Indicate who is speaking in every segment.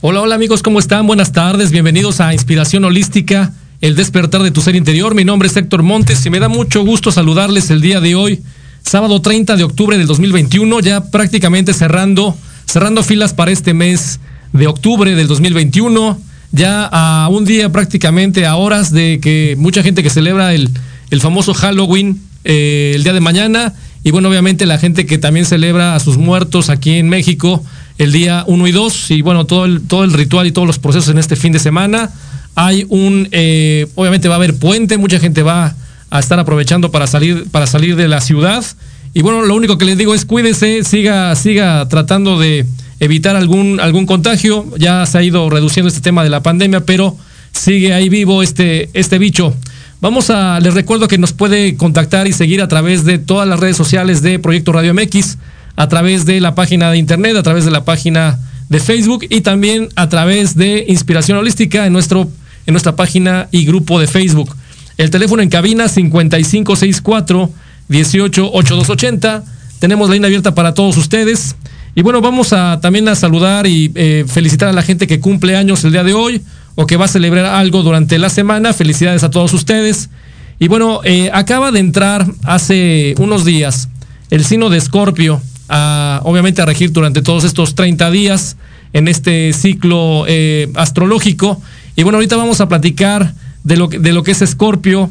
Speaker 1: Hola, hola amigos, ¿cómo están? Buenas tardes, bienvenidos a Inspiración Holística, el despertar de tu ser interior. Mi nombre es Héctor Montes y me da mucho gusto saludarles el día de hoy, sábado 30 de octubre del 2021, ya prácticamente cerrando, cerrando filas para este mes de octubre del 2021, ya a un día prácticamente a horas de que mucha gente que celebra el, el famoso Halloween eh, el día de mañana y bueno, obviamente la gente que también celebra a sus muertos aquí en México el día 1 y 2 y bueno, todo el, todo el ritual y todos los procesos en este fin de semana. Hay un, eh, obviamente va a haber puente, mucha gente va a estar aprovechando para salir, para salir de la ciudad. Y bueno, lo único que les digo es cuídese, siga, siga tratando de evitar algún, algún contagio. Ya se ha ido reduciendo este tema de la pandemia, pero sigue ahí vivo este, este bicho. Vamos a, les recuerdo que nos puede contactar y seguir a través de todas las redes sociales de Proyecto Radio MX a través de la página de internet, a través de la página de Facebook y también a través de Inspiración Holística en, nuestro, en nuestra página y grupo de Facebook. El teléfono en cabina 5564 188280. Tenemos la línea abierta para todos ustedes. Y bueno, vamos a también a saludar y eh, felicitar a la gente que cumple años el día de hoy o que va a celebrar algo durante la semana. Felicidades a todos ustedes. Y bueno, eh, acaba de entrar hace unos días el signo de Escorpio obviamente a regir durante todos estos 30 días en este ciclo eh, astrológico. Y bueno, ahorita vamos a platicar de lo, de lo que es Escorpio.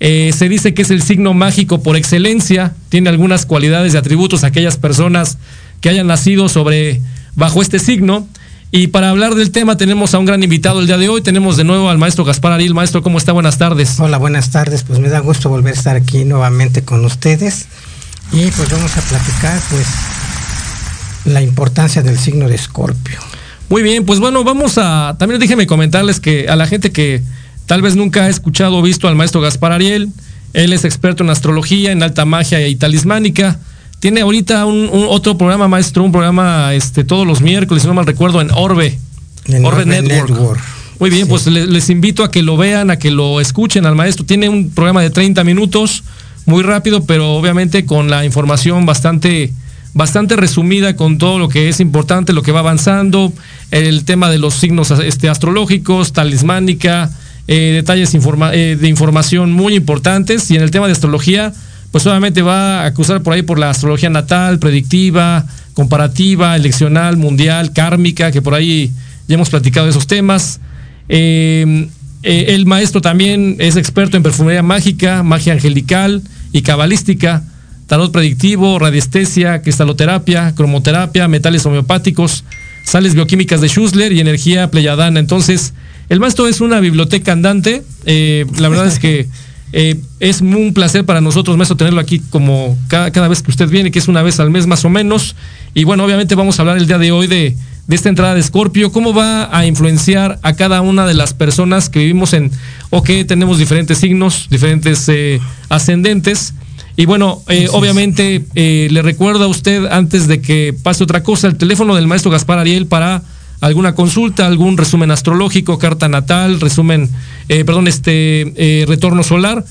Speaker 1: Eh, se dice que es el signo mágico por excelencia, tiene algunas cualidades y atributos aquellas personas que hayan nacido sobre bajo este signo. Y para hablar del tema tenemos a un gran invitado el día de hoy. Tenemos de nuevo al maestro Gaspar Ariel. Maestro, ¿cómo está? Buenas tardes.
Speaker 2: Hola, buenas tardes. Pues me da gusto volver a estar aquí nuevamente con ustedes. Y pues vamos a platicar pues la importancia del signo de Escorpio.
Speaker 1: Muy bien, pues bueno, vamos a también déjenme comentarles que a la gente que tal vez nunca ha escuchado o visto al maestro Gaspar Ariel, él es experto en astrología, en alta magia y talismánica. Tiene ahorita un, otro programa, maestro, un programa este, todos los miércoles, si no mal recuerdo, en Orbe.
Speaker 2: En Orbe, Network.
Speaker 1: Muy bien, pues les, les, invito a que lo vean, a que lo escuchen al maestro. Tiene un programa de 30 minutos muy rápido, pero obviamente con la información bastante, bastante resumida con todo lo que es importante, lo que va avanzando, el tema de los signos este, astrológicos, talismánica, eh, detalles eh, de información muy importantes. Y en el tema de astrología, pues obviamente va a acusar por ahí por la astrología natal, predictiva, comparativa, eleccional, mundial, kármica, que por ahí ya hemos platicado de esos temas. Eh, eh, el maestro también es experto en perfumería mágica, magia angelical y cabalística, tarot predictivo, radiestesia, cristaloterapia, cromoterapia, metales homeopáticos, sales bioquímicas de Schussler y energía pleyadana. Entonces, el maestro es una biblioteca andante. Eh, la verdad es que eh, es un placer para nosotros, maestro, tenerlo aquí como cada, cada vez que usted viene, que es una vez al mes más o menos. Y bueno, obviamente vamos a hablar el día de hoy de de esta entrada de Escorpio, cómo va a influenciar a cada una de las personas que vivimos en, o que tenemos diferentes signos, diferentes eh, ascendentes. Y bueno, eh, obviamente eh, le recuerdo a usted, antes de que pase otra cosa, el teléfono del maestro Gaspar Ariel para alguna consulta, algún resumen astrológico, carta natal, resumen, perdón, este retorno solar.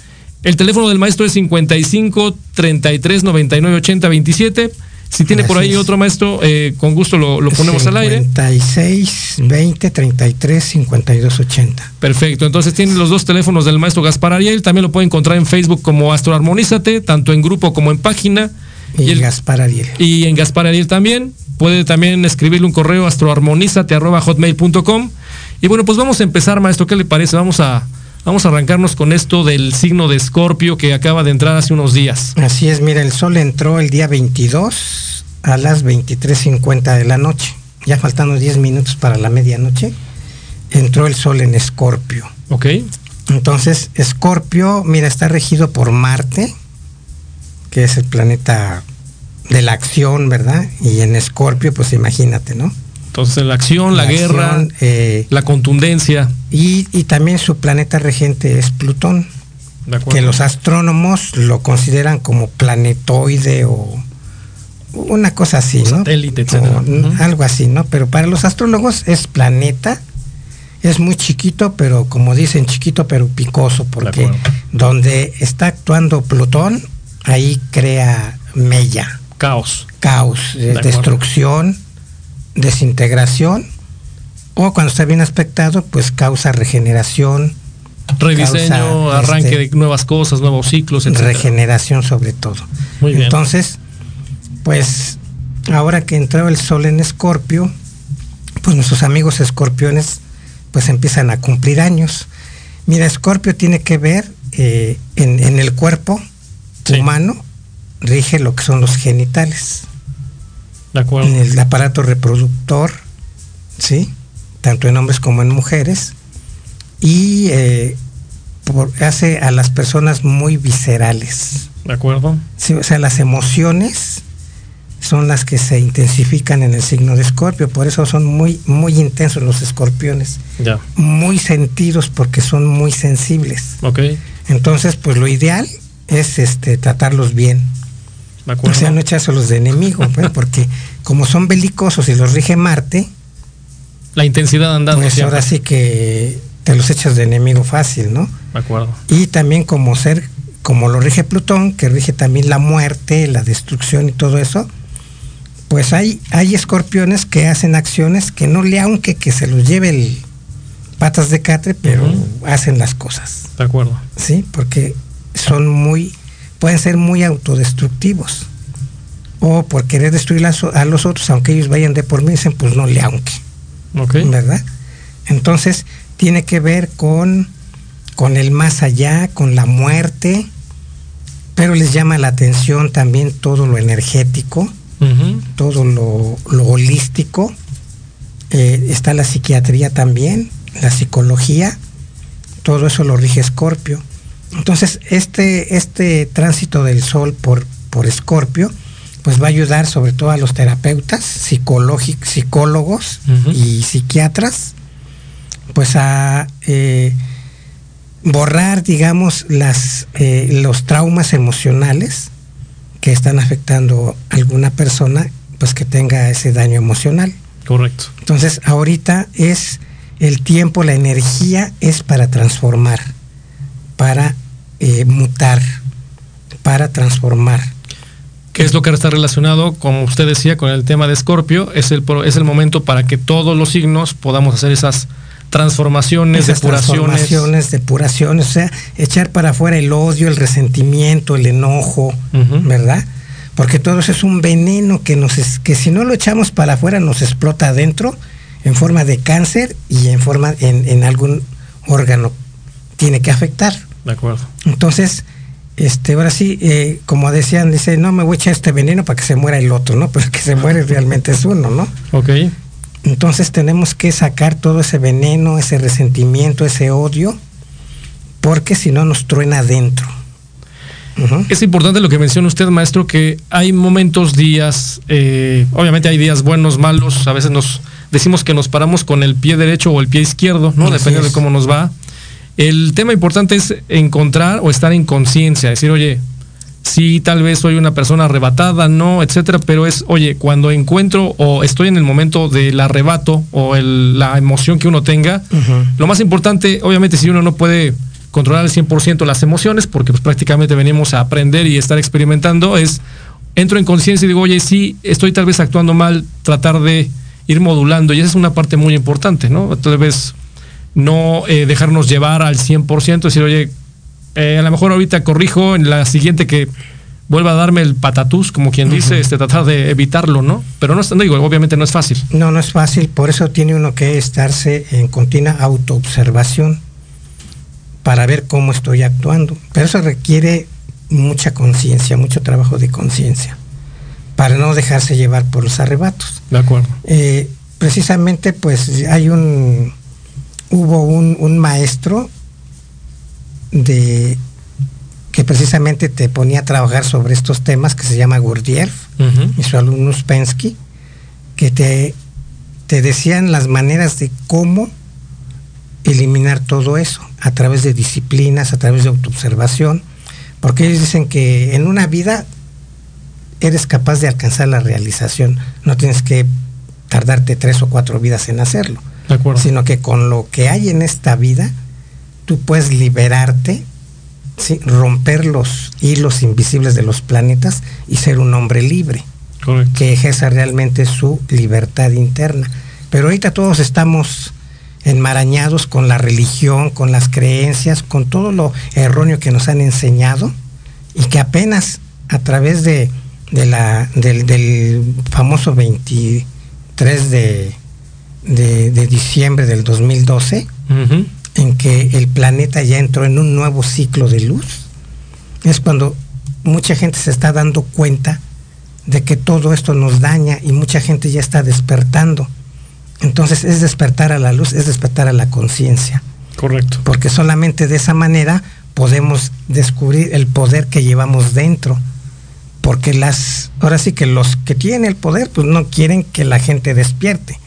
Speaker 1: El teléfono del maestro es 55 33 99 80 27. Si tiene por ahí otro maestro, eh, con gusto lo, ponemos al aire.
Speaker 2: 56 20 33 52 80.
Speaker 1: Perfecto. Entonces tiene los dos teléfonos del maestro Gaspar Ariel. También lo puede encontrar en Facebook como Astroarmonízate, tanto en grupo como en página.
Speaker 2: Y, Gaspar Ariel.
Speaker 1: Y en Gaspar Ariel también. Puede también escribirle un correo astroarmonízate.hotmail.com. Y bueno, pues vamos a empezar, maestro. ¿Qué le parece? Vamos a, vamos a arrancarnos con esto del signo de Escorpio que acaba de entrar hace unos días.
Speaker 2: Así es, mira, el sol entró el día 22 a las 23.50 de la noche. Ya faltando 10 minutos para la medianoche. Entró el sol en Escorpio.
Speaker 1: Ok.
Speaker 2: Entonces, Escorpio, mira, está regido por Marte, que es el planeta de la acción, ¿verdad? Y en Escorpio, pues imagínate, ¿no?
Speaker 1: Entonces, la acción, la, guerra, eh, la contundencia.
Speaker 2: Y, también su planeta regente es Plutón, que los astrónomos lo consideran como planetoide o una cosa así, ¿no?
Speaker 1: Satélite, etcétera.
Speaker 2: Algo así, ¿no? Pero para los astrólogos es planeta es muy chiquito, pero como dicen, chiquito pero picoso, porque donde está actuando Plutón, ahí crea mella.
Speaker 1: Caos.
Speaker 2: Caos, destrucción, desintegración, o cuando está bien aspectado, pues causa regeneración.
Speaker 1: Rediseño, arranque este, de nuevas cosas, nuevos ciclos,
Speaker 2: etc. Regeneración sobre todo. Muy bien. Entonces, pues ahora que entró el sol en Escorpio, pues nuestros amigos escorpiones pues empiezan a cumplir años. Mira, Escorpio tiene que ver eh, en, el cuerpo humano, rige lo que son los genitales.
Speaker 1: De acuerdo.
Speaker 2: En el aparato reproductor, ¿sí? Tanto en hombres como en mujeres. Y eh, hace a las personas muy viscerales.
Speaker 1: De acuerdo.
Speaker 2: Sí, o sea, las emociones son las que se intensifican en el signo de Escorpio, por eso son muy, muy intensos los escorpiones.
Speaker 1: Ya.
Speaker 2: Muy sentidos porque son muy sensibles.
Speaker 1: Ok.
Speaker 2: Entonces, pues lo ideal es este tratarlos bien.
Speaker 1: De acuerdo.
Speaker 2: O sea, no echárselos de enemigo, pues, porque como son belicosos y los rige Marte,
Speaker 1: la intensidad andando.
Speaker 2: Pues ahora sí que te los echas de enemigo fácil, ¿no?
Speaker 1: De acuerdo.
Speaker 2: Y también como ser, como lo rige Plutón, que rige también la muerte, la destrucción y todo eso, pues hay, hay escorpiones que hacen acciones que no le aunque que se los lleve el patas de catre, pero hacen las cosas.
Speaker 1: De acuerdo.
Speaker 2: Sí, porque son muy, pueden ser muy autodestructivos. O por querer destruir a, los otros, aunque ellos vayan de por mí, dicen, pues no le aunque. ¿Verdad? Entonces, tiene que ver con, con el más allá, con la muerte, pero les llama la atención también todo lo energético todo lo, holístico. Eh, está la psiquiatría también, la psicología, todo eso lo rige Escorpio. Entonces, este, este tránsito del Sol por, por Escorpio, pues va a ayudar sobre todo a los terapeutas, psicólogos y psiquiatras, pues a eh, borrar, digamos, las, eh, los traumas emocionales que están afectando a alguna persona, pues que tenga ese daño emocional.
Speaker 1: Correcto.
Speaker 2: Entonces, ahorita es el tiempo, la energía es para transformar, para eh, mutar, para transformar.
Speaker 1: ¿Qué es lo que está relacionado, como usted decía, con el tema de Escorpio? Es el, es el momento para que todos los signos podamos hacer esas transformaciones, depuraciones.
Speaker 2: Transformaciones, depuraciones, o sea, echar para afuera el odio, el resentimiento, el enojo, ¿verdad? Porque todo eso es un veneno que, nos que si no lo echamos para afuera nos explota adentro en forma de cáncer y en forma en, en algún órgano tiene que afectar.
Speaker 1: De acuerdo.
Speaker 2: Entonces, este, ahora sí, eh, como decían, dice, no me voy a echar este veneno para que se muera el otro, ¿no? Pero que se muere realmente es uno, ¿no?
Speaker 1: Ok.
Speaker 2: Entonces tenemos que sacar todo ese veneno, ese resentimiento, ese odio, porque si no nos truena adentro.
Speaker 1: Es importante lo que menciona usted, maestro, que hay momentos, días, eh, obviamente hay días buenos, malos, a veces nos decimos que nos paramos con el pie derecho o el pie izquierdo, ¿no? Depende de cómo nos va. El tema importante es encontrar o estar en conciencia, decir, oye, sí, tal vez soy una persona arrebatada, no, etcétera, pero es, oye, cuando encuentro o estoy en el momento del arrebato o la emoción que uno tenga, lo más importante, obviamente, si uno no puede controlar al 100% las emociones, porque pues prácticamente venimos a aprender y estar experimentando, es, entro en conciencia y digo, oye, sí, estoy tal vez actuando mal, tratar de ir modulando, y esa es una parte muy importante, ¿no? Tal vez no eh, dejarnos llevar al 100%, decir, oye, eh, a lo mejor ahorita corrijo en la siguiente que vuelva a darme el patatús, como quien dice, este, tratar de evitarlo, ¿no? Pero no, no digo, obviamente no es fácil.
Speaker 2: No, no es fácil, por eso tiene uno que estarse en continua autoobservación para ver cómo estoy actuando. Pero eso requiere mucha conciencia, mucho trabajo de conciencia, para no dejarse llevar por los arrebatos.
Speaker 1: De acuerdo.
Speaker 2: Eh, precisamente, pues hay un, hubo un, un maestro de que precisamente te ponía a trabajar sobre estos temas, que se llama Gurdjieff y su alumno Spensky, que te, te decían las maneras de cómo eliminar todo eso, a través de disciplinas, a través de autoobservación, porque ellos dicen que en una vida eres capaz de alcanzar la realización, no tienes que tardarte tres o cuatro vidas en hacerlo, sino que con lo que hay en esta vida, tú puedes liberarte romper los hilos invisibles de los planetas y ser un hombre libre, que ejerza realmente su libertad interna. Pero ahorita todos estamos enmarañados con la religión, con las creencias, con todo lo erróneo que nos han enseñado y que apenas a través de, la, del, famoso 23 de, de, diciembre del 2012, en que el planeta ya entró en un nuevo ciclo de luz, es cuando mucha gente se está dando cuenta de que todo esto nos daña y mucha gente ya está despertando. Entonces es despertar a la luz, es despertar a la conciencia.
Speaker 1: Correcto.
Speaker 2: Porque solamente de esa manera podemos descubrir el poder que llevamos dentro. Porque las, ahora sí que los que tienen el poder, pues no quieren que la gente despierte.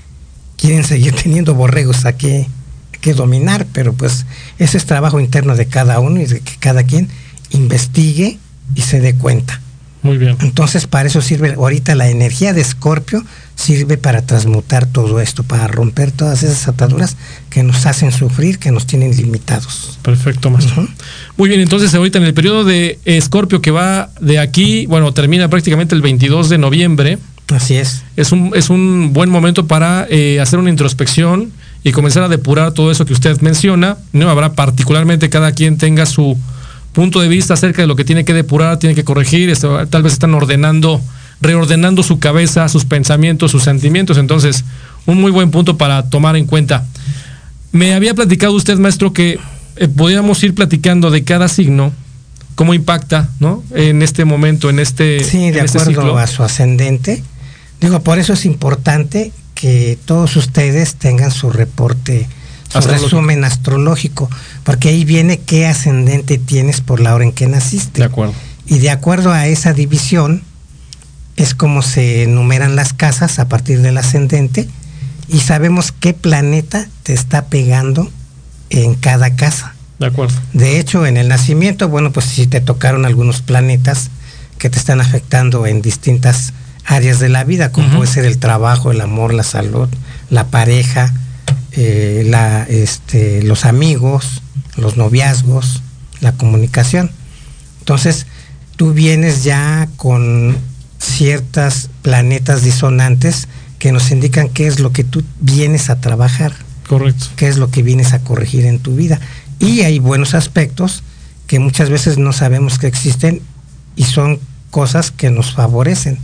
Speaker 2: Quieren seguir teniendo borregos aquí que dominar, pero pues ese es trabajo interno de cada uno y de que cada quien investigue y se dé cuenta.
Speaker 1: Muy bien.
Speaker 2: Entonces para eso sirve ahorita la energía de Escorpio sirve para transmutar todo esto, para romper todas esas ataduras que nos hacen sufrir, que nos tienen limitados.
Speaker 1: Perfecto, maestro. Muy bien, entonces ahorita en el periodo de Escorpio que va de aquí, bueno, termina prácticamente el 22 de noviembre.
Speaker 2: Así es.
Speaker 1: Es un, es un buen momento para eh, hacer una introspección y comenzar a depurar todo eso que usted menciona. No habrá particularmente cada quien tenga su punto de vista acerca de lo que tiene que depurar, tiene que corregir, este, tal vez están ordenando, reordenando su cabeza, sus pensamientos, sus sentimientos. Entonces, un muy buen punto para tomar en cuenta. Me había platicado usted, maestro, que eh, podíamos ir platicando de cada signo, cómo impacta, ¿no? En este momento, en este.
Speaker 2: Sí, de
Speaker 1: este
Speaker 2: acuerdo a su ascendente. Digo, por eso es importante que todos ustedes tengan su reporte, su resumen astrológico, porque ahí viene qué ascendente tienes por la hora en que naciste.
Speaker 1: De acuerdo.
Speaker 2: Y de acuerdo a esa división, es como se enumeran las casas a partir del ascendente y sabemos qué planeta te está pegando en cada casa.
Speaker 1: De acuerdo.
Speaker 2: De hecho, en el nacimiento, bueno, pues si te tocaron algunos planetas que te están afectando en distintas áreas de la vida, como puede ser el trabajo, el amor, la salud, la pareja, eh, la, este, los amigos, los noviazgos, la comunicación. Entonces, tú vienes ya con ciertas planetas disonantes que nos indican qué es lo que tú vienes a trabajar.
Speaker 1: Correcto.
Speaker 2: Qué es lo que vienes a corregir en tu vida. Y hay buenos aspectos que muchas veces no sabemos que existen y son cosas que nos favorecen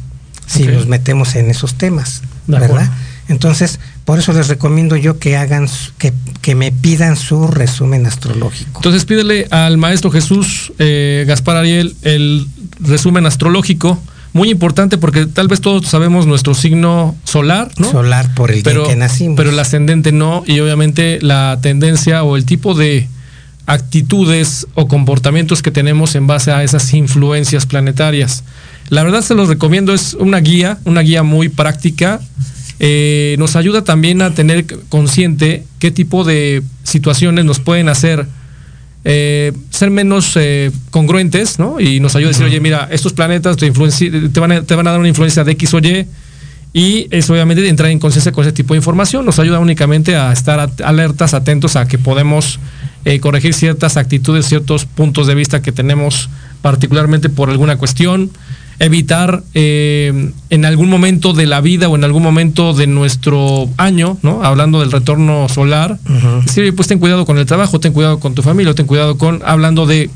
Speaker 2: si nos metemos en esos temas, ¿verdad? Entonces, por eso les recomiendo yo que hagan, que, que, me pidan su resumen astrológico.
Speaker 1: Entonces pídele al maestro Jesús eh, Gaspar Ariel el resumen astrológico, muy importante porque tal vez todos sabemos nuestro signo solar, ¿no?
Speaker 2: Solar por el
Speaker 1: pero,
Speaker 2: día que nacimos.
Speaker 1: Pero el ascendente no, y obviamente la tendencia o el tipo de actitudes o comportamientos que tenemos en base a esas influencias planetarias. La verdad se los recomiendo, es una guía, una guía muy práctica. Eh, nos ayuda también a tener consciente qué tipo de situaciones nos pueden hacer eh, ser menos eh, congruentes, ¿no? Y nos ayuda a decir, oye, mira, estos planetas te, te, van a, te van a dar una influencia de X o Y. Y eso obviamente entrar en conciencia con ese tipo de información nos ayuda únicamente a estar alertas, atentos a que podemos corregir ciertas actitudes, ciertos puntos de vista que tenemos particularmente por alguna cuestión evitar eh, en algún momento de la vida o en algún momento de nuestro año, ¿no? Hablando del retorno solar, sí, pues ten cuidado con el trabajo, ten cuidado con tu familia, ten cuidado con, hablando de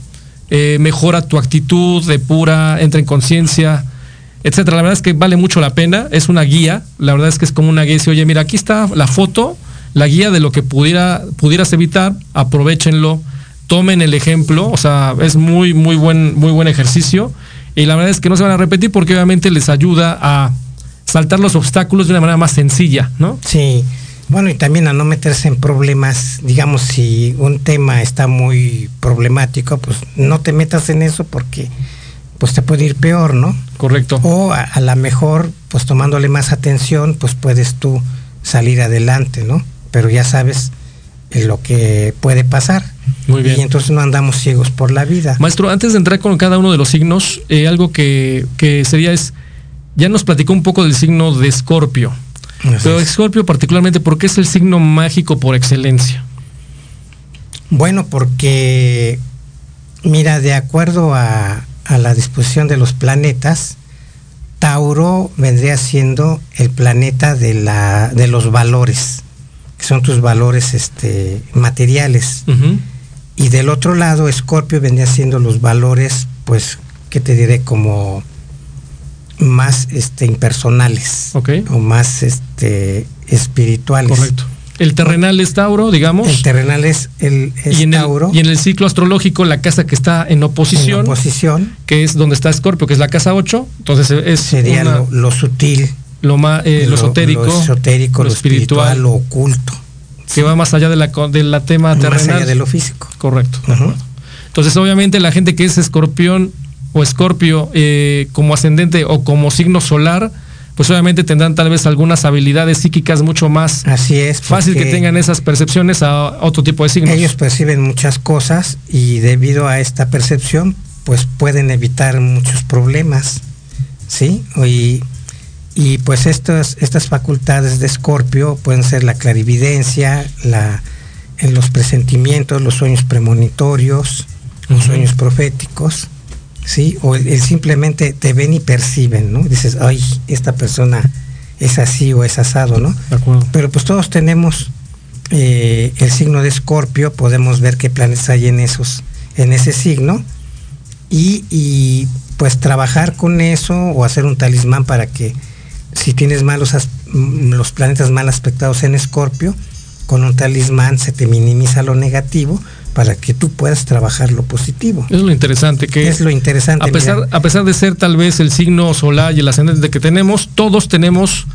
Speaker 1: eh, mejora tu actitud, de pura, entra en conciencia, etcétera. La verdad es que vale mucho la pena, es una guía, la verdad es que es como una guía, dice, oye, mira, aquí está la foto, la guía de lo que pudiera, pudieras evitar, aprovechenlo, tomen el ejemplo, o sea, es muy, muy buen, muy buen ejercicio. Y la verdad es que no se van a repetir porque obviamente les ayuda a saltar los obstáculos de una manera más sencilla, ¿no?
Speaker 2: Sí. Bueno, y también a no meterse en problemas, digamos, si un tema está muy problemático, pues no te metas en eso porque pues te puede ir peor, ¿no?
Speaker 1: Correcto.
Speaker 2: O a, lo mejor, pues tomándole más atención, pues puedes tú salir adelante, ¿no? Pero ya sabes lo que puede pasar.
Speaker 1: Muy bien.
Speaker 2: Y entonces no andamos ciegos por la vida.
Speaker 1: Maestro, antes de entrar con cada uno de los signos, eh, algo que, que, sería es, ya nos platicó un poco del signo de Escorpio. Pero Escorpio particularmente, ¿por qué es el signo mágico por excelencia?
Speaker 2: Bueno, porque, mira, de acuerdo a, a la disposición de los planetas, Tauro vendría siendo el planeta de, la, de los valores, que son tus valores este, materiales. Y del otro lado, Escorpio vendría siendo los valores, pues, que te diré como más este, impersonales o más este, espirituales.
Speaker 1: Correcto. El terrenal es Tauro, digamos.
Speaker 2: El terrenal es, el,
Speaker 1: y en
Speaker 2: Tauro.
Speaker 1: El, y en el ciclo astrológico, la casa que está en oposición.
Speaker 2: En oposición.
Speaker 1: Que es donde está Escorpio, que es la casa 8. Entonces es.
Speaker 2: Sería lo, sutil.
Speaker 1: Lo, más, eh, lo, esotérico.
Speaker 2: Lo esotérico, lo, espiritual, lo oculto.
Speaker 1: Que va más allá de la, de la tema terrenal.
Speaker 2: Más allá de lo físico.
Speaker 1: Correcto. Entonces, obviamente, la gente que es escorpión o escorpio eh, como ascendente o como signo solar, pues obviamente tendrán tal vez algunas habilidades psíquicas mucho más
Speaker 2: Así es,
Speaker 1: fácil que tengan esas percepciones a otro tipo de signos.
Speaker 2: Ellos perciben muchas cosas y debido a esta percepción, pues pueden evitar muchos problemas, ¿sí? Y, y pues estas, estas facultades de Escorpio pueden ser la clarividencia, la, en los presentimientos, los sueños premonitorios, los sueños proféticos, ¿sí? O el, simplemente te ven y perciben, ¿no? Dices, ay, esta persona es así o es asado, ¿no? Pero pues todos tenemos eh, el signo de Escorpio, podemos ver qué planes hay en esos, en ese signo, y, y, pues trabajar con eso o hacer un talismán para que si tienes malos los planetas mal aspectados en Escorpio, con un talismán se te minimiza lo negativo para que tú puedas trabajar lo positivo.
Speaker 1: Es lo interesante que
Speaker 2: es lo interesante.
Speaker 1: A pesar, a pesar de ser tal vez el signo solar y el ascendente que tenemos, todos tenemos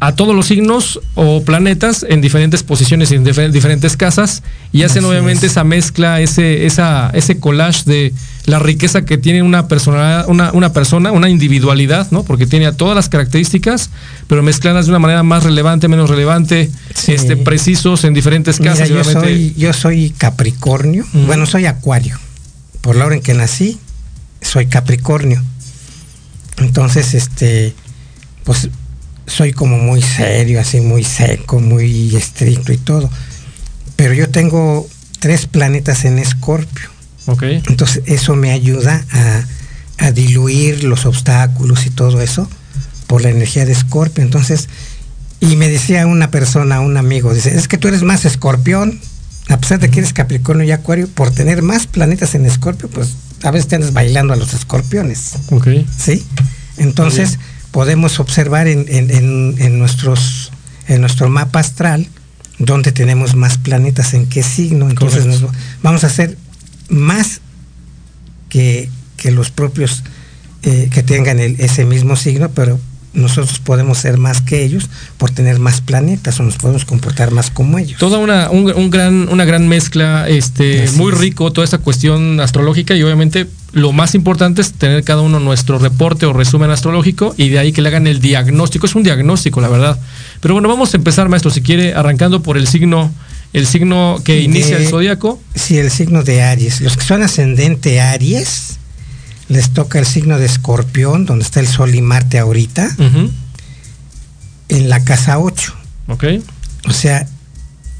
Speaker 1: a todos los signos o planetas en diferentes posiciones y en diferentes casas y hacen obviamente esa mezcla, ese, esa, ese collage de la riqueza que tiene una personalidad, una, una persona, una individualidad, ¿no? Porque tiene todas las características, pero mezcladas de una manera más relevante, menos relevante, este, precisos en diferentes
Speaker 2: yo, soy, yo soy Capricornio, bueno, soy Acuario. Por la hora en que nací, soy Capricornio. Entonces, este, pues soy como muy serio, así muy seco, muy estricto y todo. Pero yo tengo tres planetas en Escorpio.
Speaker 1: Okay.
Speaker 2: Entonces eso me ayuda a, a, diluir los obstáculos y todo eso por la energía de Escorpio. Entonces, y me decía una persona, un amigo, dice, es que tú eres más escorpión, a pesar de que eres Capricornio y Acuario, por tener más planetas en Escorpio, pues a veces te andas bailando a los escorpiones.
Speaker 1: Ok.
Speaker 2: ¿Sí? Entonces, podemos observar en, nuestros, en nuestro mapa astral donde tenemos más planetas, en qué signo. Entonces vamos a hacer más que, que los propios eh, que tengan ese mismo signo, pero nosotros podemos ser más que ellos por tener más planetas o nos podemos comportar más como ellos.
Speaker 1: Toda una, un, gran, una gran mezcla, este, muy rico, toda esta cuestión astrológica y obviamente lo más importante es tener cada uno nuestro reporte o resumen astrológico y de ahí que le hagan el diagnóstico. Es un diagnóstico, la verdad. Pero bueno, vamos a empezar, maestro, si quiere, arrancando por el signo, el signo que inicia el zodiaco.
Speaker 2: Sí, el signo de Aries. Los que son ascendente Aries, les toca el signo de Escorpión, donde está el Sol y Marte ahorita, en la casa 8.
Speaker 1: Ok.
Speaker 2: O sea,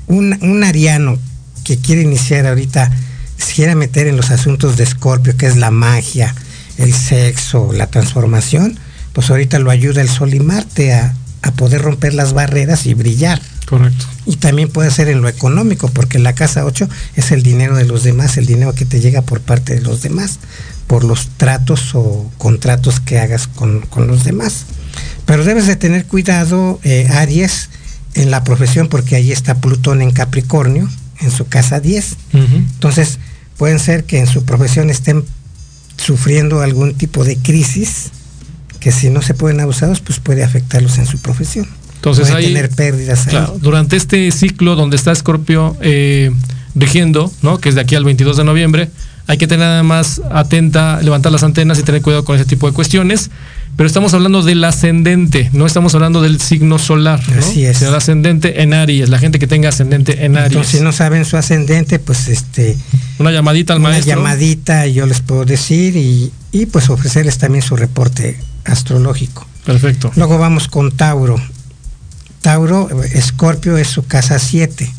Speaker 2: un, un ariano que quiere iniciar ahorita, si quiere meter en los asuntos de Escorpio, que es la magia, el sexo, la transformación, pues ahorita lo ayuda el Sol y Marte a, a poder romper las barreras y brillar.
Speaker 1: Correcto.
Speaker 2: Y también puede ser en lo económico, porque la casa 8 es el dinero de los demás, el dinero que te llega por parte de los demás, por los tratos o contratos que hagas con, los demás. Pero debes de tener cuidado, eh, Aries, en la profesión, porque ahí está Plutón en Capricornio, en su casa 10. Entonces, pueden ser que en su profesión estén sufriendo algún tipo de crisis que si no se pueden abusados, pues puede afectarlos en su profesión.
Speaker 1: Entonces
Speaker 2: hay tener pérdidas
Speaker 1: durante este ciclo donde está Escorpio eh, rigiendo, ¿no? que es de aquí al 22 de noviembre, hay que tener nada más atenta, levantar las antenas y tener cuidado con ese tipo de cuestiones. Pero estamos hablando del ascendente, no estamos hablando del signo solar. ¿no?
Speaker 2: Así es.
Speaker 1: el ascendente en Aries, la gente que tenga ascendente en Aries.
Speaker 2: si no saben su ascendente, pues este.
Speaker 1: Una llamadita al maestro.
Speaker 2: Una llamadita, yo les puedo decir, y, y pues ofrecerles también su reporte astrológico.
Speaker 1: Perfecto.
Speaker 2: Luego vamos con Tauro. Tauro, Escorpio es su casa 7.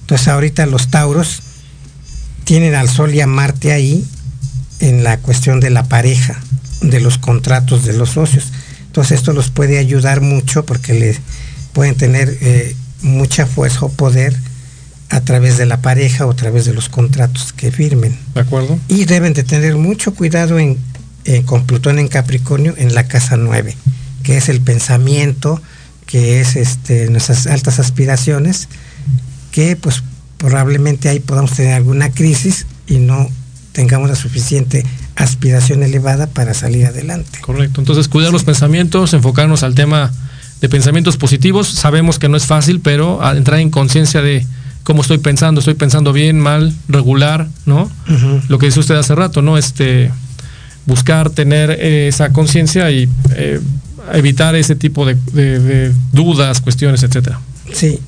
Speaker 2: Entonces ahorita los Tauros tienen al Sol y a Marte ahí en la cuestión de la pareja, de los contratos de los socios. Entonces esto los puede ayudar mucho porque pueden tener eh, mucha fuerza o poder a través de la pareja o a través de los contratos que firmen.
Speaker 1: De acuerdo.
Speaker 2: Y deben de tener mucho cuidado en, con Plutón en Capricornio en la casa 9, que es el pensamiento, que es este, nuestras altas aspiraciones, que pues probablemente ahí podamos tener alguna crisis y no tengamos la suficiente aspiración elevada para salir adelante.
Speaker 1: Correcto, entonces cuidar los pensamientos, enfocarnos al tema de pensamientos positivos, sabemos que no es fácil, pero entrar en conciencia de cómo estoy pensando, estoy pensando bien, mal, regular, ¿no? Lo que dice usted hace rato, ¿no? Este, buscar tener esa conciencia y eh, evitar ese tipo de, dudas, cuestiones, etcétera.
Speaker 2: Sí.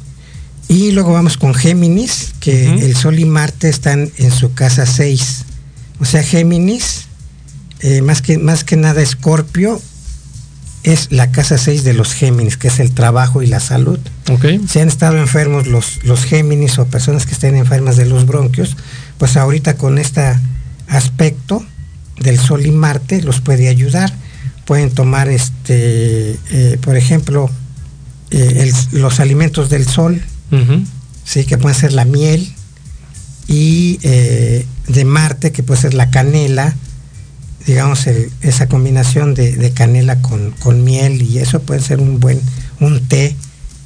Speaker 2: Y luego vamos con Géminis, que el Sol y Marte están en su casa 6. O sea, Géminis, eh, más, que, más que nada Escorpio, es la casa 6 de los Géminis, que es el trabajo y la salud.
Speaker 1: Okay.
Speaker 2: Si han estado enfermos los, los Géminis o personas que estén enfermas de los bronquios, pues ahorita con este aspecto del Sol y Marte los puede ayudar pueden tomar, este, eh, por ejemplo, eh, los alimentos del sol, ¿sí? que pueden ser la miel, y eh, de Marte, que puede ser la canela, digamos, esa combinación de, canela con, miel, y eso puede ser un buen, un té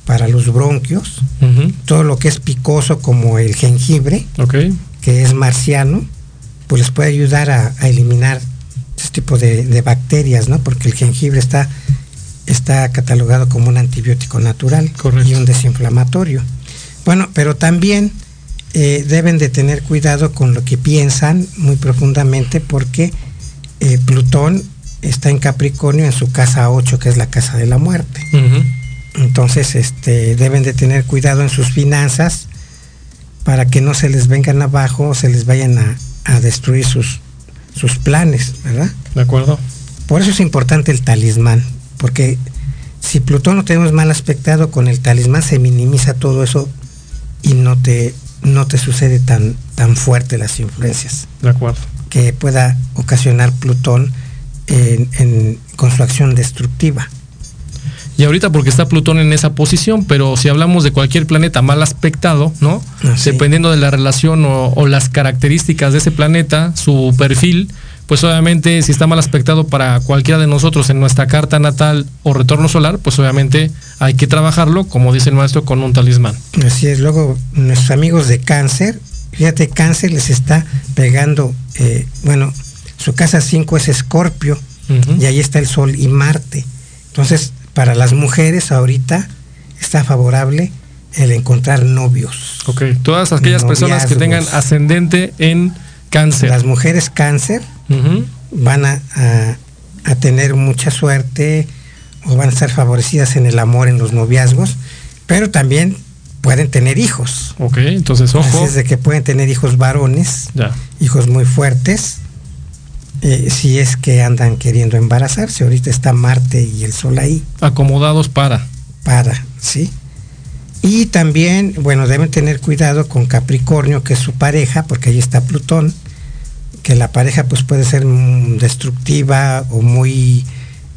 Speaker 2: para los bronquios, todo lo que es picoso como el jengibre, que es marciano, pues les puede ayudar a eliminar este tipo de, bacterias, ¿no? Porque el jengibre está, está catalogado como un antibiótico natural y un desinflamatorio. Bueno, pero también eh, deben de tener cuidado con lo que piensan muy profundamente porque eh, Plutón está en Capricornio en su casa 8, que es la casa de la muerte. Entonces, este, deben de tener cuidado en sus finanzas para que no se les vengan abajo o se les vayan a destruir sus, sus planes, ¿verdad?
Speaker 1: De acuerdo.
Speaker 2: Por eso es importante el talismán, porque si Plutón no tenemos mal aspectado con el talismán se minimiza todo eso y no te no te sucede tan tan fuerte las influencias.
Speaker 1: De acuerdo.
Speaker 2: Que pueda ocasionar Plutón en, con su acción destructiva.
Speaker 1: Y ahorita porque está Plutón en esa posición, pero si hablamos de cualquier planeta mal aspectado, ¿no? Dependiendo de la relación o, las características de ese planeta, su perfil, pues obviamente si está mal aspectado para cualquiera de nosotros en nuestra carta natal o retorno solar, pues obviamente hay que trabajarlo, como dice el maestro, con un talismán.
Speaker 2: Así es, luego nuestros amigos de cáncer, fíjate, cáncer les está pegando, eh, bueno, su casa 5 es Escorpio, y ahí está el Sol y Marte. Entonces, para las mujeres ahorita está favorable el encontrar novios.
Speaker 1: Ok, todas aquellas personas que tengan ascendente en cáncer.
Speaker 2: Las mujeres cáncer van a, tener mucha suerte o van a estar favorecidas en el amor, en los noviazgos, pero también pueden tener hijos.
Speaker 1: Ok, entonces ojo.
Speaker 2: Así es de que pueden tener hijos varones, hijos muy fuertes, eh, si es que andan queriendo embarazarse. Ahorita está Marte y el Sol ahí.
Speaker 1: Acomodados para.
Speaker 2: Para, sí. Y también, bueno, deben tener cuidado con Capricornio, que es su pareja, porque ahí está Plutón, que la pareja pues puede ser destructiva o muy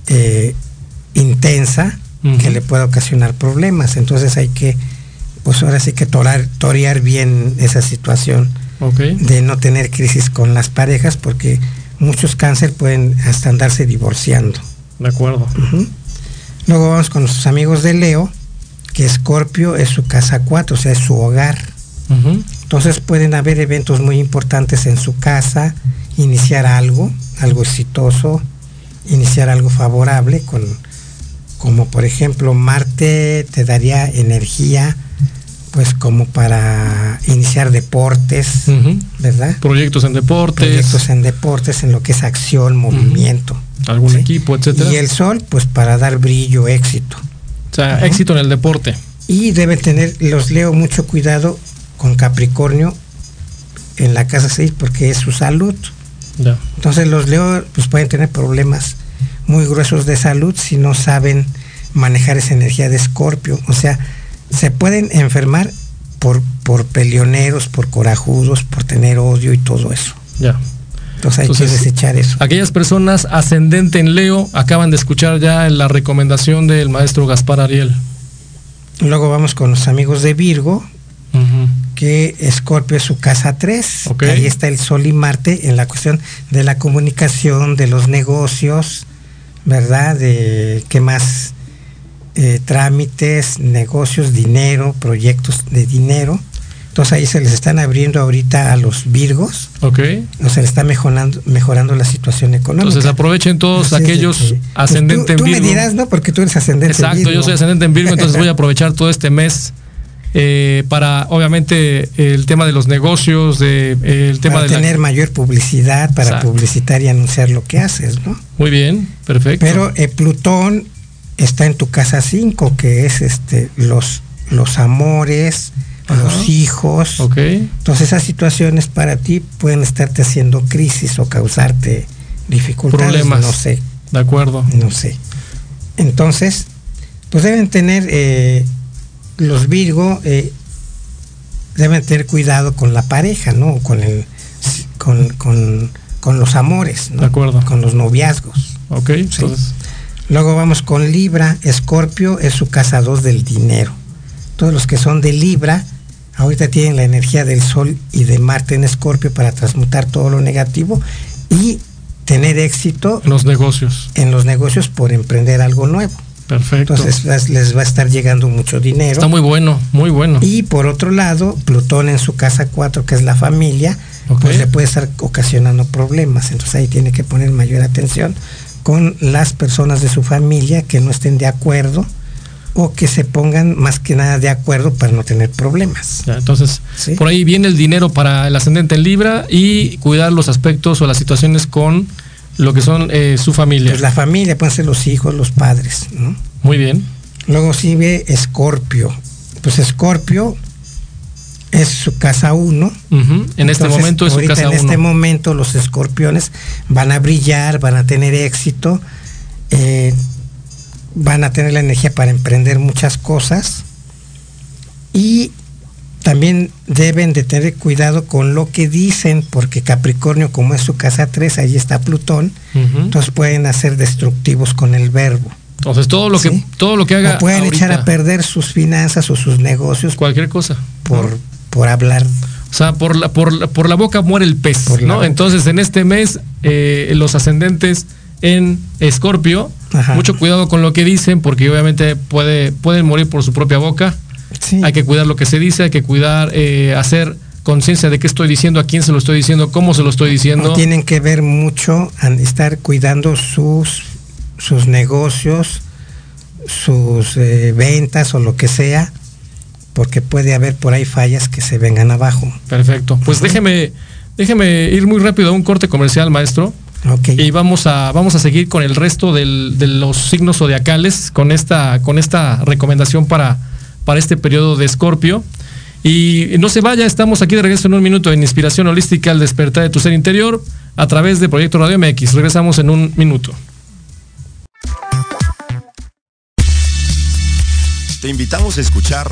Speaker 2: eh, intensa, que le pueda ocasionar problemas. Entonces hay que pues ahora sí que torear, bien esa situación de no tener crisis con las parejas, porque muchos cáncer pueden hasta andarse divorciando.
Speaker 1: De acuerdo.
Speaker 2: Luego vamos con nuestros amigos de Leo, que Escorpio es su casa 4, o sea, es su hogar. Entonces pueden haber eventos muy importantes en su casa, iniciar algo, algo exitoso, iniciar algo favorable, con, como por ejemplo Marte te daría energía, pues como para iniciar deportes, ¿verdad?
Speaker 1: Proyectos en deportes.
Speaker 2: Proyectos en deportes, en lo que es acción, movimiento.
Speaker 1: Algún equipo, etcétera.
Speaker 2: Y el sol, pues para dar brillo, éxito.
Speaker 1: O sea, éxito en el deporte.
Speaker 2: Y deben tener, los leo mucho cuidado con Capricornio en la casa 6 porque es su salud. Entonces los leo pues pueden tener problemas muy gruesos de salud si no saben manejar esa energía de escorpio. O sea, se pueden enfermar por, por peleoneros, por corajudos, por tener odio y todo eso.
Speaker 1: Ya.
Speaker 2: Entonces hay que desechar eso.
Speaker 1: Aquellas personas ascendente en Leo acaban de escuchar ya la recomendación del maestro Gaspar Ariel.
Speaker 2: Luego vamos con los amigos de Virgo, que Escorpio es su casa 3. Ahí está el Sol y Marte en la cuestión de la comunicación, de los negocios, ¿verdad? De qué más eh, trámites, negocios, dinero, proyectos de dinero. Entonces ahí se les están abriendo ahorita a los Virgos.
Speaker 1: Ok.
Speaker 2: O se les está mejorando, mejorando la situación económica.
Speaker 1: Entonces aprovechen todos aquellos pues ascendentes en Virgo.
Speaker 2: Tú me dirás, ¿no? Porque tú eres ascendente
Speaker 1: Exacto, en Virgo. yo soy ascendente en Virgo, entonces voy a aprovechar todo este mes eh, para obviamente el tema de los negocios, de, el tema
Speaker 2: para
Speaker 1: de
Speaker 2: tener mayor publicidad, para publicitar y anunciar lo que haces, ¿no?
Speaker 1: Muy bien, perfecto.
Speaker 2: Pero eh, Plutón está en tu casa 5, que es este los, los amores, los hijos.
Speaker 1: Okay.
Speaker 2: Entonces esas situaciones para ti pueden estarte haciendo crisis o causarte dificultades.
Speaker 1: Problemas.
Speaker 2: No sé.
Speaker 1: De acuerdo.
Speaker 2: No sé. Entonces, pues deben tener, eh, los Virgo eh, deben tener cuidado con la pareja, ¿no? Con el, con, con, con los amores, ¿no?
Speaker 1: De acuerdo.
Speaker 2: Con los noviazgos.
Speaker 1: Ok, entonces
Speaker 2: Luego vamos con Libra. Escorpio es su casa 2 del dinero. Todos los que son de Libra, ahorita tienen la energía del Sol y de Marte en Escorpio para transmutar todo lo negativo y tener éxito
Speaker 1: en los negocios.
Speaker 2: En los negocios por emprender algo nuevo.
Speaker 1: Perfecto.
Speaker 2: Entonces les va a estar llegando mucho dinero.
Speaker 1: Está muy bueno, muy bueno.
Speaker 2: Y por otro lado, Plutón en su casa 4, que es la familia, pues le puede estar ocasionando problemas. Entonces ahí tiene que poner mayor atención con las personas de su familia que no estén de acuerdo o que se pongan más que nada de acuerdo para no tener problemas.
Speaker 1: entonces, por ahí viene el dinero para el ascendente en Libra y cuidar los aspectos o las situaciones con lo que son eh, su familia.
Speaker 2: Pues la familia, pueden ser los hijos, los padres, ¿no?
Speaker 1: Muy bien.
Speaker 2: Luego sigue Escorpio. Pues Escorpio es su casa 1.
Speaker 1: En este momento es su casa 1.
Speaker 2: En este momento los escorpiones van a brillar, van a tener éxito, eh, van a tener la energía para emprender muchas cosas y también deben de tener cuidado con lo que dicen, porque Capricornio, como es su casa 3, ahí está Plutón, entonces pueden hacer destructivos con el verbo.
Speaker 1: Entonces todo lo que todo lo que haga
Speaker 2: o pueden echar a perder sus finanzas o sus negocios
Speaker 1: cualquier cosa
Speaker 2: por por hablar.
Speaker 1: O sea, por la, por, por la boca muere el pez, ¿no? Entonces, en este mes, eh, los ascendentes en Escorpio, mucho cuidado con lo que dicen, porque obviamente puede, pueden morir por su propia boca. Hay que cuidar lo que se dice, hay que cuidar, eh, hacer conciencia de qué estoy diciendo, a quién se lo estoy diciendo, cómo se lo estoy diciendo.
Speaker 2: tienen que ver mucho en estar cuidando sus, sus negocios, sus eh, ventas o lo que sea, porque puede haber por ahí fallas que se vengan abajo.
Speaker 1: Perfecto. Pues déjeme, déjeme ir muy rápido a un corte comercial, maestro.
Speaker 2: Okay.
Speaker 1: Y vamos a, vamos a seguir con el resto de los signos zodiacales, con esta, con esta recomendación para, para este periodo de Escorpio. Y no se vaya, estamos aquí de regreso en un minuto en Inspiración Holística al despertar de tu ser interior a través de Proyecto Radio MX. Regresamos en un minuto.
Speaker 3: Te invitamos a escuchar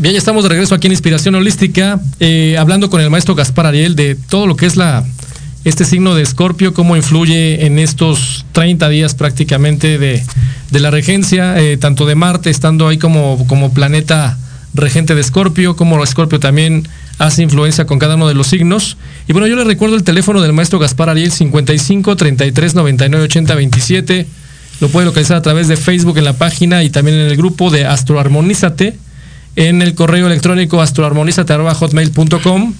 Speaker 1: Bien, ya estamos de regreso aquí en Inspiración Holística, eh, hablando con el maestro Gaspar Ariel de todo lo que es la este signo de Escorpio, cómo influye en estos 30 días prácticamente de, de la regencia, eh, tanto de Marte, estando ahí como, como planeta regente de Escorpio, como Escorpio también hace influencia con cada uno de los signos. Y bueno, yo le recuerdo el teléfono del maestro Gaspar Ariel, 55 33 99 80 27. Lo puede localizar a través de Facebook en la página y también en el grupo de Astroarmonízate en el correo electrónico astroarmonizate.hotmail.com.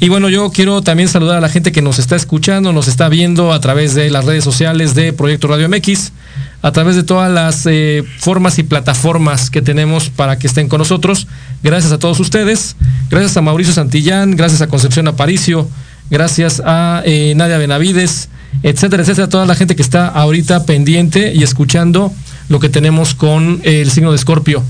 Speaker 1: Y bueno, yo quiero también saludar a la gente que nos está escuchando, nos está viendo a través de las redes sociales de Proyecto Radio MX, a través de todas las eh, formas y plataformas que tenemos para que estén con nosotros. Gracias a todos ustedes, gracias a Mauricio Santillán, gracias a Concepción Aparicio, gracias a eh, Nadia Benavides, etcétera, etcétera, toda la gente que está ahorita pendiente y escuchando lo que tenemos con el signo de Escorpio.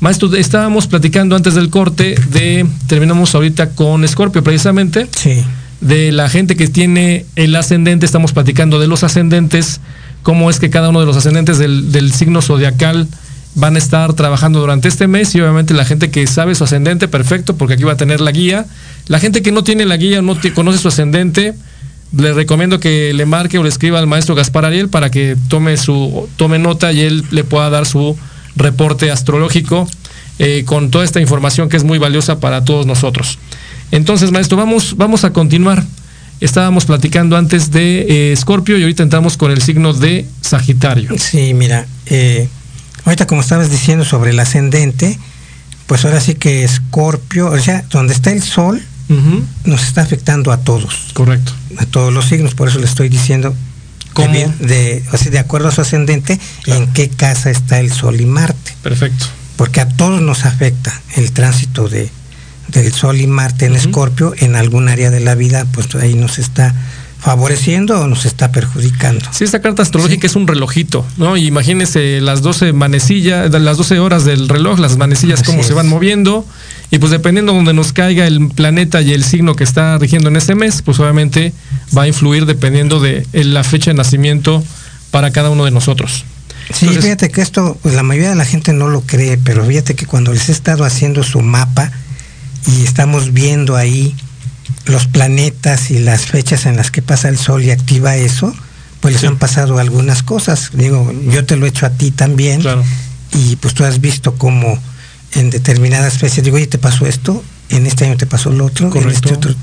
Speaker 1: Maestro, estábamos platicando antes del corte de, terminamos ahorita con Escorpio precisamente.
Speaker 2: Sí.
Speaker 1: De la gente que tiene el ascendente, estamos platicando de los ascendentes, cómo es que cada uno de los ascendentes del, del signo zodiacal van a estar trabajando durante este mes y obviamente la gente que sabe su ascendente, perfecto, porque aquí va a tener la guía. La gente que no tiene la guía, no conoce su ascendente, le recomiendo que le marque o le escriba al maestro Gaspar Ariel para que tome su tome nota y él le pueda dar su reporte astrológico eh, con toda esta información que es muy valiosa para todos nosotros. Entonces, maestro, vamos, vamos a continuar. Estábamos platicando antes de Escorpio y ahorita entramos con el signo de Sagitario.
Speaker 2: Sí, mira, eh, ahorita como estabas diciendo sobre el ascendente, pues ahora sí que Escorpio, o sea, donde está el Sol, nos está afectando a todos.
Speaker 1: Correcto.
Speaker 2: A todos los signos, por eso le estoy diciendo de, de, o sea, de acuerdo a su ascendente, en qué casa está el Sol y Marte.
Speaker 1: Perfecto.
Speaker 2: Porque a todos nos afecta el tránsito de, del Sol y Marte en Escorpio, en algún área de la vida, pues ahí nos está favoreciendo o nos está perjudicando.
Speaker 1: Sí, esta carta astrológica es un relojito, ¿no? Imagínense las 12 manecillas, las 12 horas del reloj, las manecillas cómo se van moviendo y pues dependiendo de donde nos caiga el planeta y el signo que está rigiendo en ese mes, pues obviamente va a influir dependiendo de la fecha de nacimiento para cada uno de nosotros.
Speaker 2: Sí, fíjate que esto, pues la mayoría de la gente no lo cree, pero fíjate que cuando les he estado haciendo su mapa, y estamos viendo ahí los planetas y las fechas en las que pasa el sol y activa eso, pues les han pasado algunas cosas. Digo, yo te lo he hecho a ti también. Y pues tú has visto cómo en determinadas fechas digo, oye, ¿te pasó esto? En este año te pasó lo otro, en este otro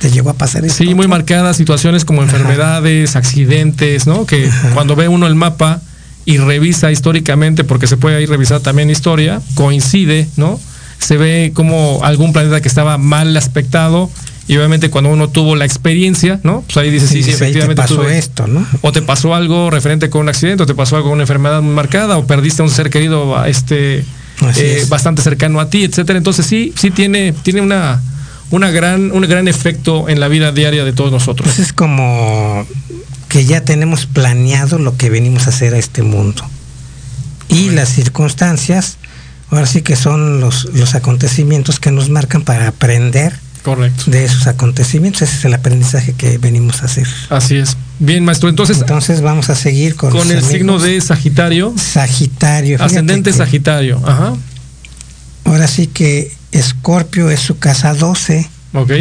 Speaker 2: te, llegó a pasar esto.
Speaker 1: Sí, muy marcadas situaciones como enfermedades, accidentes, ¿no? Que cuando ve uno el mapa y revisa históricamente, porque se puede ahí revisar también historia, coincide, ¿no? Se ve como algún planeta que estaba mal aspectado y obviamente cuando uno tuvo la experiencia, ¿no? Pues ahí dice, sí, sí, efectivamente.
Speaker 2: Te pasó esto, ¿no?
Speaker 1: O te pasó algo referente con un accidente, o te pasó algo con una enfermedad muy marcada, o perdiste a un ser querido este, eh, bastante cercano a ti, etcétera. Entonces sí, sí tiene, tiene una, una gran, un gran efecto en la vida diaria de todos nosotros.
Speaker 2: Pues es como que ya tenemos planeado lo que venimos a hacer a este mundo. Y las circunstancias, ahora sí que son los, los acontecimientos que nos marcan para aprender
Speaker 1: Correcto.
Speaker 2: de esos acontecimientos. Ese es el aprendizaje que venimos a hacer.
Speaker 1: Así es. Bien, maestro. Entonces,
Speaker 2: entonces vamos a seguir con,
Speaker 1: con el signo de Sagitario.
Speaker 2: Sagitario.
Speaker 1: Ascendente Sagitario. Ajá.
Speaker 2: Ahora sí que Escorpio es su casa 12.
Speaker 1: Ok.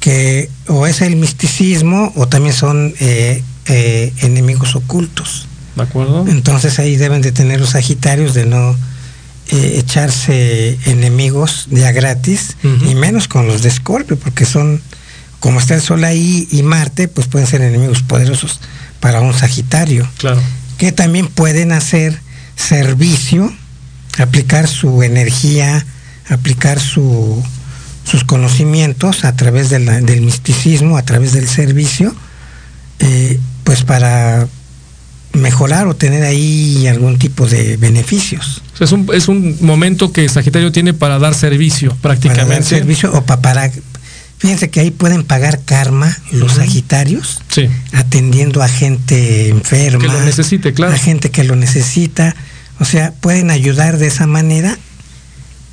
Speaker 2: Que o es el misticismo o también son eh, eh, enemigos ocultos.
Speaker 1: ¿De acuerdo?
Speaker 2: Entonces ahí deben de tener los Sagitarios de no eh, echarse enemigos ya gratis, y menos con los de Escorpio, porque son, como está el Sol ahí y Marte, pues pueden ser enemigos poderosos para un Sagitario.
Speaker 1: Claro.
Speaker 2: Que también pueden hacer servicio, aplicar su energía, aplicar su, sus conocimientos a través del misticismo, a través del servicio, eh, pues para mejorar o tener ahí algún tipo de beneficios.
Speaker 1: Es un, es un momento que Sagitario tiene para dar servicio prácticamente. Para dar
Speaker 2: servicio o para, Fíjense que ahí pueden pagar karma los Sagitarios,
Speaker 1: sí.
Speaker 2: atendiendo a gente enferma.
Speaker 1: Que lo necesite, claro.
Speaker 2: A gente que lo necesita. O sea, pueden ayudar de esa manera,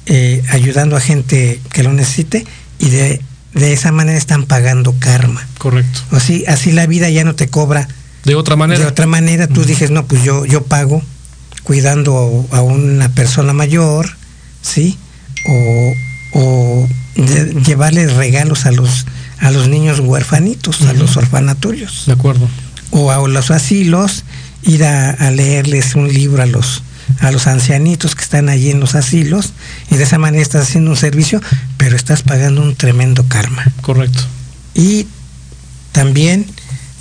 Speaker 2: eh, ayudando a gente que lo necesite y de, de esa manera están pagando karma.
Speaker 1: Correcto.
Speaker 2: Así, así la vida ya no te cobra
Speaker 1: de otra manera.
Speaker 2: De otra manera, tú dices, no, pues yo, yo pago cuidando a una persona mayor, ¿sí? O, o llevarle regalos a los, a los niños huerfanitos, a los orfanatorios.
Speaker 1: De acuerdo.
Speaker 2: O a los asilos, ir a, leerles un libro a los, a los ancianitos que están allí en los asilos, y de esa manera estás haciendo un servicio, pero estás pagando un tremendo karma.
Speaker 1: Correcto.
Speaker 2: Y también,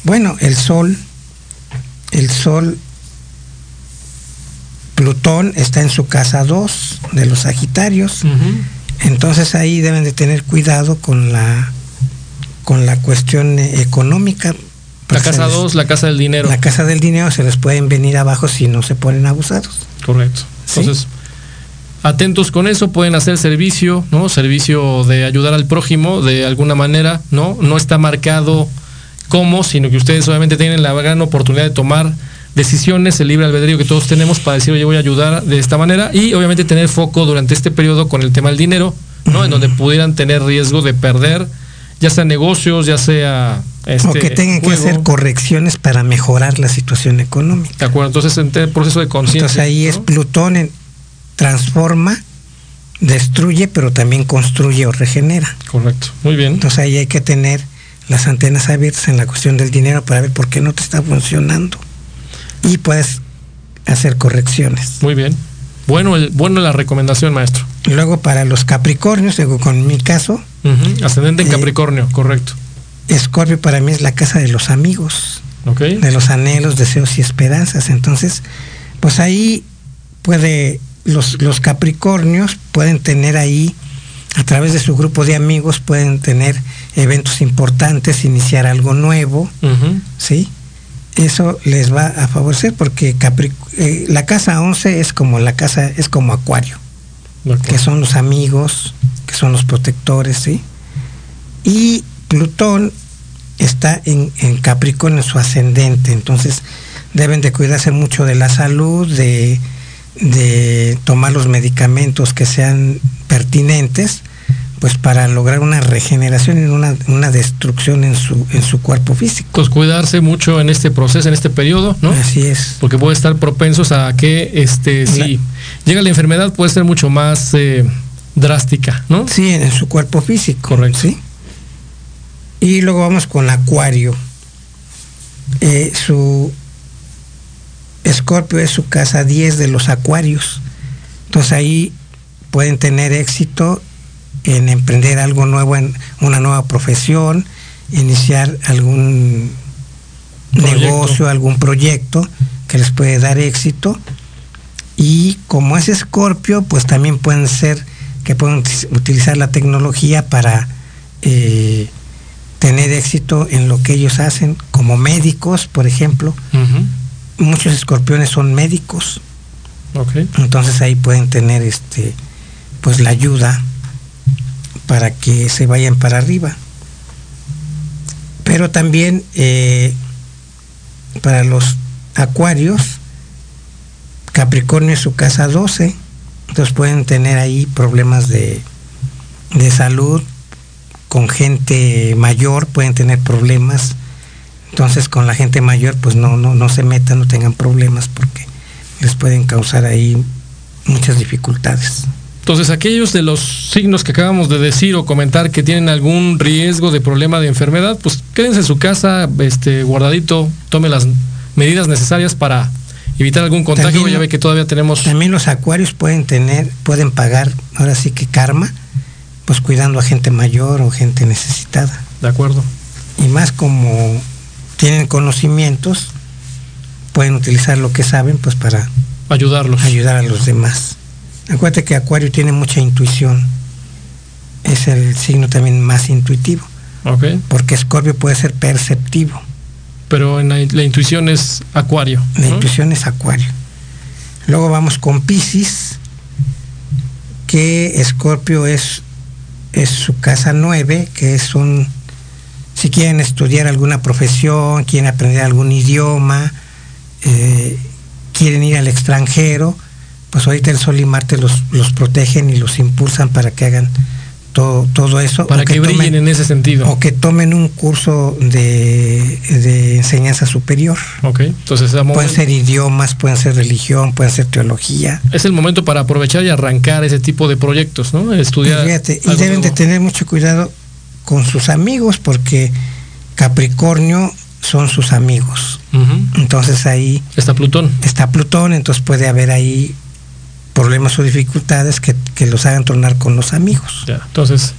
Speaker 2: bueno, el sol el Sol, Plutón está en su casa 2 de los Sagitarios. Entonces ahí deben de tener cuidado con la, con la cuestión económica.
Speaker 1: La casa 2, la casa del dinero.
Speaker 2: La casa del dinero se les pueden venir abajo si no se ponen abusados.
Speaker 1: Correcto. Entonces, atentos con eso, pueden hacer servicio, ¿no? Servicio de ayudar al prójimo de alguna manera, ¿no? No está marcado cómo, sino que ustedes obviamente tienen la gran oportunidad de tomar decisiones, el libre albedrío que todos tenemos para decir, oye, voy a ayudar de esta manera y obviamente tener foco durante este periodo con el tema del dinero, ¿no? En donde pudieran tener riesgo de perder, ya sea negocios, ya sea...
Speaker 2: Este, o que tengan que hacer correcciones para mejorar la situación económica.
Speaker 1: De acuerdo, entonces en el proceso de conciencia.
Speaker 2: Entonces ahí es Plutón en, transforma, destruye, pero también construye o regenera.
Speaker 1: Correcto, muy bien.
Speaker 2: Entonces ahí hay que tener las antenas abiertas en la cuestión del dinero para ver por qué no te está funcionando. Y puedes hacer correcciones.
Speaker 1: Muy bien. Bueno, el, bueno la recomendación, maestro.
Speaker 2: Luego para los Capricornios, digo, con mi caso.
Speaker 1: Ascendente en eh, Capricornio, correcto.
Speaker 2: Escorpio para mí es la casa de los amigos. De los anhelos, deseos y esperanzas. Entonces, pues ahí puede, los, los Capricornios pueden tener ahí a través de su grupo de amigos pueden tener eventos importantes, iniciar algo nuevo, ¿sí? Eso les va a favorecer porque eh, la casa 11 es como la casa, es como Acuario, que son los amigos, que son los protectores, ¿sí? Y Plutón está en, en Capricornio en su ascendente, entonces deben de cuidarse mucho de la salud, de de tomar los medicamentos que sean pertinentes, pues para lograr una regeneración y una, una, destrucción en su, en su cuerpo físico.
Speaker 1: Pues cuidarse mucho en este proceso, en este periodo, ¿no?
Speaker 2: Así es.
Speaker 1: Porque puede estar propensos a que, este, si llega la enfermedad, puede ser mucho más, eh, drástica, ¿no?
Speaker 2: Sí, en su cuerpo físico.
Speaker 1: Correcto.
Speaker 2: ¿sí? Y luego vamos con Acuario. Eh, su Escorpio es su casa 10 de los Acuarios. Entonces ahí pueden tener éxito en emprender algo nuevo, en una nueva profesión, iniciar algún negocio, algún proyecto que les puede dar éxito. Y como es Escorpio, pues también pueden ser que pueden utilizar la tecnología para eh, tener éxito en lo que ellos hacen, como médicos, por ejemplo. Muchos escorpiones son médicos. Entonces ahí pueden tener este pues la ayuda para que se vayan para arriba. Pero también eh, para los acuarios, Capricornio es su casa 12, entonces pueden tener ahí problemas de, de salud, con gente mayor pueden tener problemas, entonces con la gente mayor pues no, no, no se metan, no tengan problemas porque les pueden causar ahí muchas dificultades.
Speaker 1: Entonces, aquellos de los signos que acabamos de decir o comentar que tienen algún riesgo de problema de enfermedad, pues quédense en su casa, este, guardadito, tome las medidas necesarias para evitar algún contagio. ya ve que todavía tenemos.
Speaker 2: También los acuarios pueden tener, pueden pagar, ahora sí que karma, pues cuidando a gente mayor o gente necesitada.
Speaker 1: De acuerdo.
Speaker 2: Y más como tienen conocimientos, pueden utilizar lo que saben, pues para
Speaker 1: ayudarlos.
Speaker 2: Ayudar a los demás. Acuérdate que Acuario tiene mucha intuición. Es el signo también más intuitivo.
Speaker 1: Okay.
Speaker 2: Porque Escorpio puede ser perceptivo.
Speaker 1: Pero en la, intuición es Acuario.
Speaker 2: La intuición es Acuario. Luego vamos con Pisces, que Escorpio es, es su casa 9, que es un, si quieren estudiar alguna profesión, quieren aprender algún idioma, eh, quieren ir al extranjero, pues ahorita el Sol y Marte los, los protegen y los impulsan para que hagan todo, todo eso.
Speaker 1: Para que, brillen en ese sentido.
Speaker 2: O que tomen un curso de, enseñanza superior.
Speaker 1: Ok, entonces
Speaker 2: Pueden ser idiomas, pueden ser religión, pueden ser teología.
Speaker 1: Es el momento para aprovechar y arrancar ese tipo de proyectos, ¿no? Estudiar.
Speaker 2: y deben de tener mucho cuidado con sus amigos porque Capricornio son sus amigos. Entonces ahí...
Speaker 1: Está Plutón.
Speaker 2: Está Plutón, entonces puede haber ahí problemas o dificultades que, los hagan tornar con los amigos.
Speaker 1: entonces,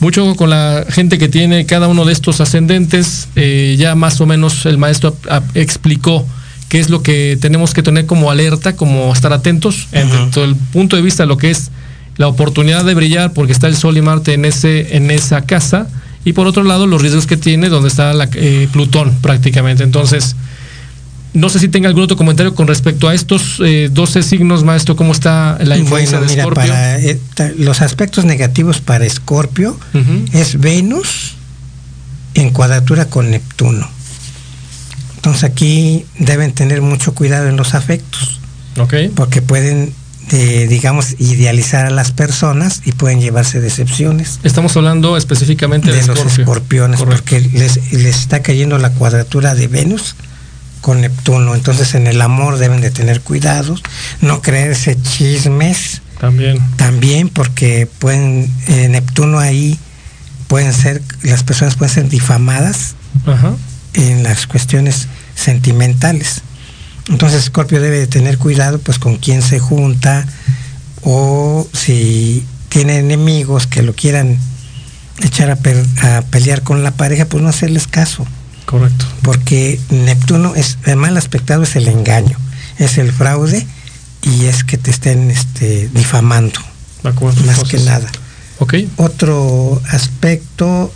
Speaker 1: mucho con la gente que tiene cada uno de estos ascendentes, eh, ya más o menos el maestro explicó qué es lo que tenemos que tener como alerta, como estar atentos, en todo el punto de vista de lo que es la oportunidad de brillar, porque está el Sol y Marte en, ese, en esa casa, y por otro lado los riesgos que tiene donde está la, eh, Plutón prácticamente. Entonces, no sé si tenga algún otro comentario con respecto a estos 12 eh, signos, maestro, cómo está la influencia de Escorpio.
Speaker 2: Para, eh, los aspectos negativos para Escorpio es Venus en cuadratura con Neptuno. Entonces aquí deben tener mucho cuidado en los afectos. Porque pueden, eh, digamos, idealizar a las personas y pueden llevarse decepciones.
Speaker 1: Estamos hablando específicamente de,
Speaker 2: los escorpiones, porque les, les está cayendo la cuadratura de Venus con Neptuno. Entonces en el amor deben de tener cuidados, no creerse chismes.
Speaker 1: También.
Speaker 2: También porque pueden, eh, Neptuno ahí pueden ser, las personas pueden ser difamadas en las cuestiones sentimentales. Entonces Scorpio debe de tener cuidado pues con quién se junta o si tiene enemigos que lo quieran echar a, a pelear con la pareja, pues no hacerles caso
Speaker 1: Correcto.
Speaker 2: Porque Neptuno es, el mal aspectado es el engaño, es el fraude y es que te estén este, difamando.
Speaker 1: De acuerdo.
Speaker 2: Más que nada.
Speaker 1: Ok.
Speaker 2: Otro aspecto,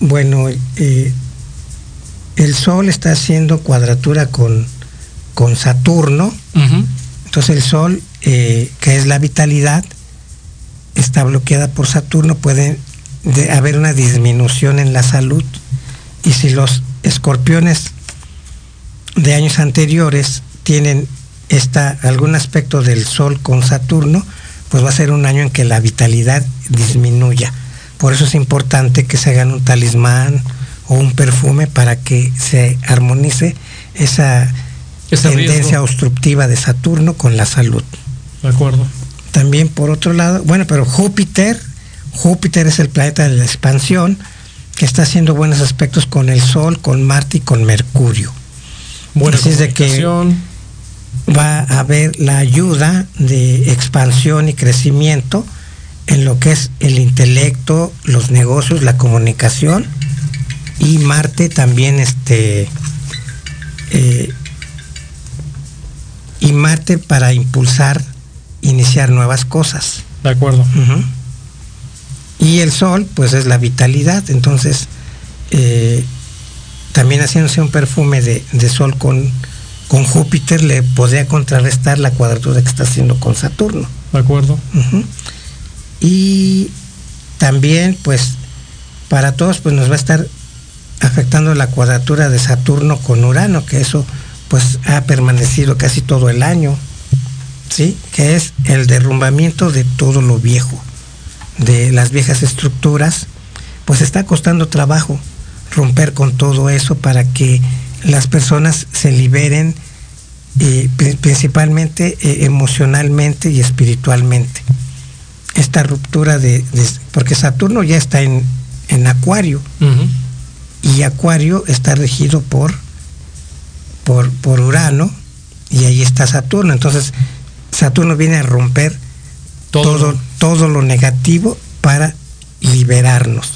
Speaker 2: bueno, eh, el Sol está haciendo cuadratura con, con Saturno. Entonces el Sol, eh, que es la vitalidad, está bloqueada por Saturno, puede de haber una disminución en la salud. Y si los escorpiones de años anteriores tienen esta, algún aspecto del Sol con Saturno, pues va a ser un año en que la vitalidad disminuya. Por eso es importante que se hagan un talismán o un perfume para que se armonice esa tendencia obstructiva de Saturno con la salud.
Speaker 1: De acuerdo.
Speaker 2: también por otro lado, bueno, pero Júpiter, Júpiter es el planeta de la expansión, que está haciendo buenos aspectos con el Sol, con Marte y con Mercurio.
Speaker 1: Buena Así es de que
Speaker 2: va a haber la ayuda de expansión y crecimiento en lo que es el intelecto, los negocios, la comunicación y Marte también este eh, y Marte para impulsar, iniciar nuevas cosas.
Speaker 1: De acuerdo.
Speaker 2: Y el Sol, pues es la vitalidad, entonces eh, también haciéndose un perfume de, Sol con, con, Júpiter le podría contrarrestar la cuadratura que está haciendo con Saturno.
Speaker 1: De acuerdo.
Speaker 2: Y también, pues, para todos, pues nos va a estar afectando la cuadratura de Saturno con Urano, que eso pues ha permanecido casi todo el año, ¿sí? Que es el derrumbamiento de todo lo viejo, de las viejas estructuras, pues está costando trabajo romper con todo eso para que las personas se liberen eh, principalmente eh, emocionalmente y espiritualmente. Esta ruptura de, porque Saturno ya está en, en Acuario y Acuario está regido por por, Urano y ahí está Saturno. Entonces, Saturno viene a romper todo, todo, lo negativo para liberarnos.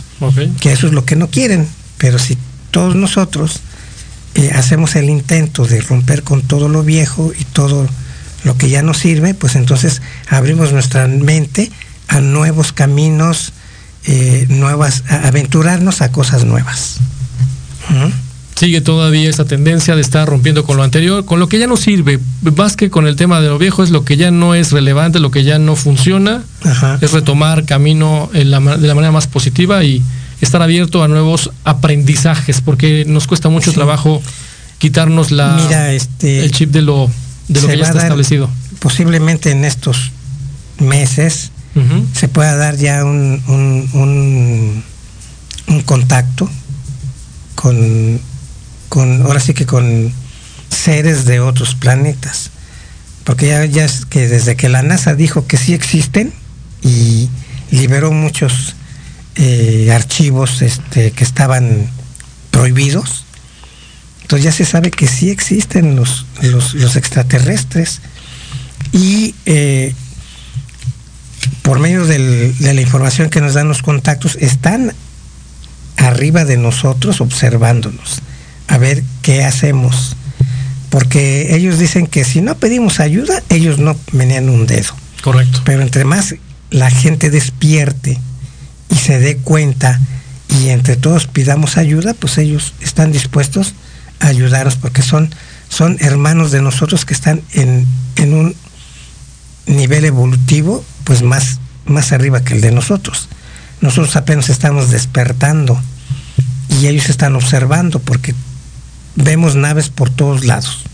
Speaker 2: Que eso es lo que no quieren. Pero si todos nosotros eh, hacemos el intento de romper con todo lo viejo y todo lo que ya no sirve, pues entonces abrimos nuestra mente a nuevos caminos, eh, nuevas, a aventurarnos a cosas nuevas.
Speaker 1: ¿Mm? Sigue todavía esa tendencia de estar rompiendo con lo anterior, con lo que ya no sirve, más que con el tema de lo viejo, es lo que ya no es relevante, lo que ya no funciona, es retomar camino de la manera más positiva y estar abierto a nuevos aprendizajes, porque nos cuesta mucho trabajo quitarnos la
Speaker 2: este,
Speaker 1: el chip de lo, de lo que ya está establecido.
Speaker 2: Posiblemente en estos meses se pueda dar ya un, un, un contacto con con, ahora sí que con seres de otros planetas. Porque ya, ya es que desde que la NASA dijo que sí existen y liberó muchos eh, archivos este, que estaban prohibidos, entonces ya se sabe que sí existen los, los, extraterrestres y eh, por medio de la información que nos dan los contactos están arriba de nosotros observándonos a ver qué hacemos. Porque ellos dicen que si no pedimos ayuda, ellos no menean un dedo.
Speaker 1: Correcto.
Speaker 2: Pero entre más la gente despierte y se dé cuenta y entre todos pidamos ayuda, pues ellos están dispuestos a ayudarnos porque son, son hermanos de nosotros que están en, en un nivel evolutivo pues más, más arriba que el de nosotros. Nosotros apenas estamos despertando y ellos están observando porque vemos naves por todos lados.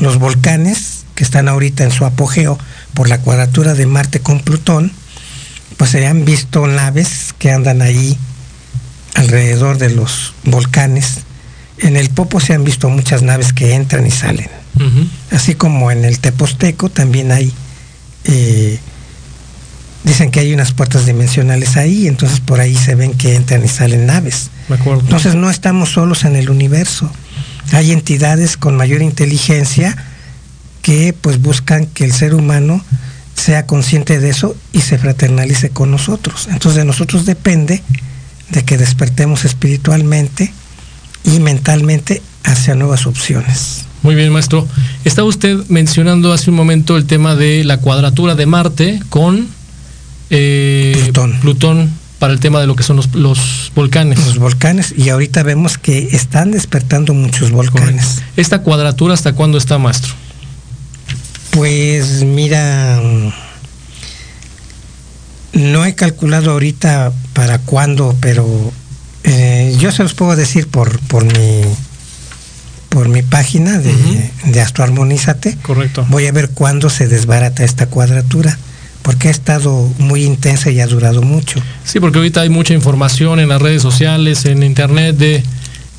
Speaker 2: Los volcanes, que están ahorita en su apogeo por la cuadratura de Marte con Plutón, pues se han visto naves que andan ahí alrededor de los volcanes. En el Popo se han visto muchas naves que entran y salen. Así como en el Teposteco también hay, eh, dicen que hay unas puertas dimensionales ahí, entonces por ahí se ven que entran y salen naves. Entonces no estamos solos en el universo hay entidades con mayor inteligencia que pues buscan que el ser humano sea consciente de eso y se fraternalice con nosotros. Entonces de nosotros depende de que despertemos espiritualmente y mentalmente hacia nuevas opciones.
Speaker 1: Muy bien, maestro. Estaba usted mencionando hace un momento el tema de la cuadratura de Marte con eh, Plutón. Plutón para el tema de lo que son los, volcanes.
Speaker 2: Los volcanes, y ahorita vemos que están despertando muchos volcanes.
Speaker 1: ¿Esta cuadratura hasta cuándo está, maestro?
Speaker 2: Pues mira, no he calculado ahorita para cuándo, pero eh, yo se los puedo decir por, por mi por mi página de, de Astroarmonízate.
Speaker 1: Correcto.
Speaker 2: Voy a ver cuándo se desbarata esta cuadratura porque ha estado muy intensa y ha durado mucho.
Speaker 1: Sí, porque ahorita hay mucha información en las redes sociales, en internet, de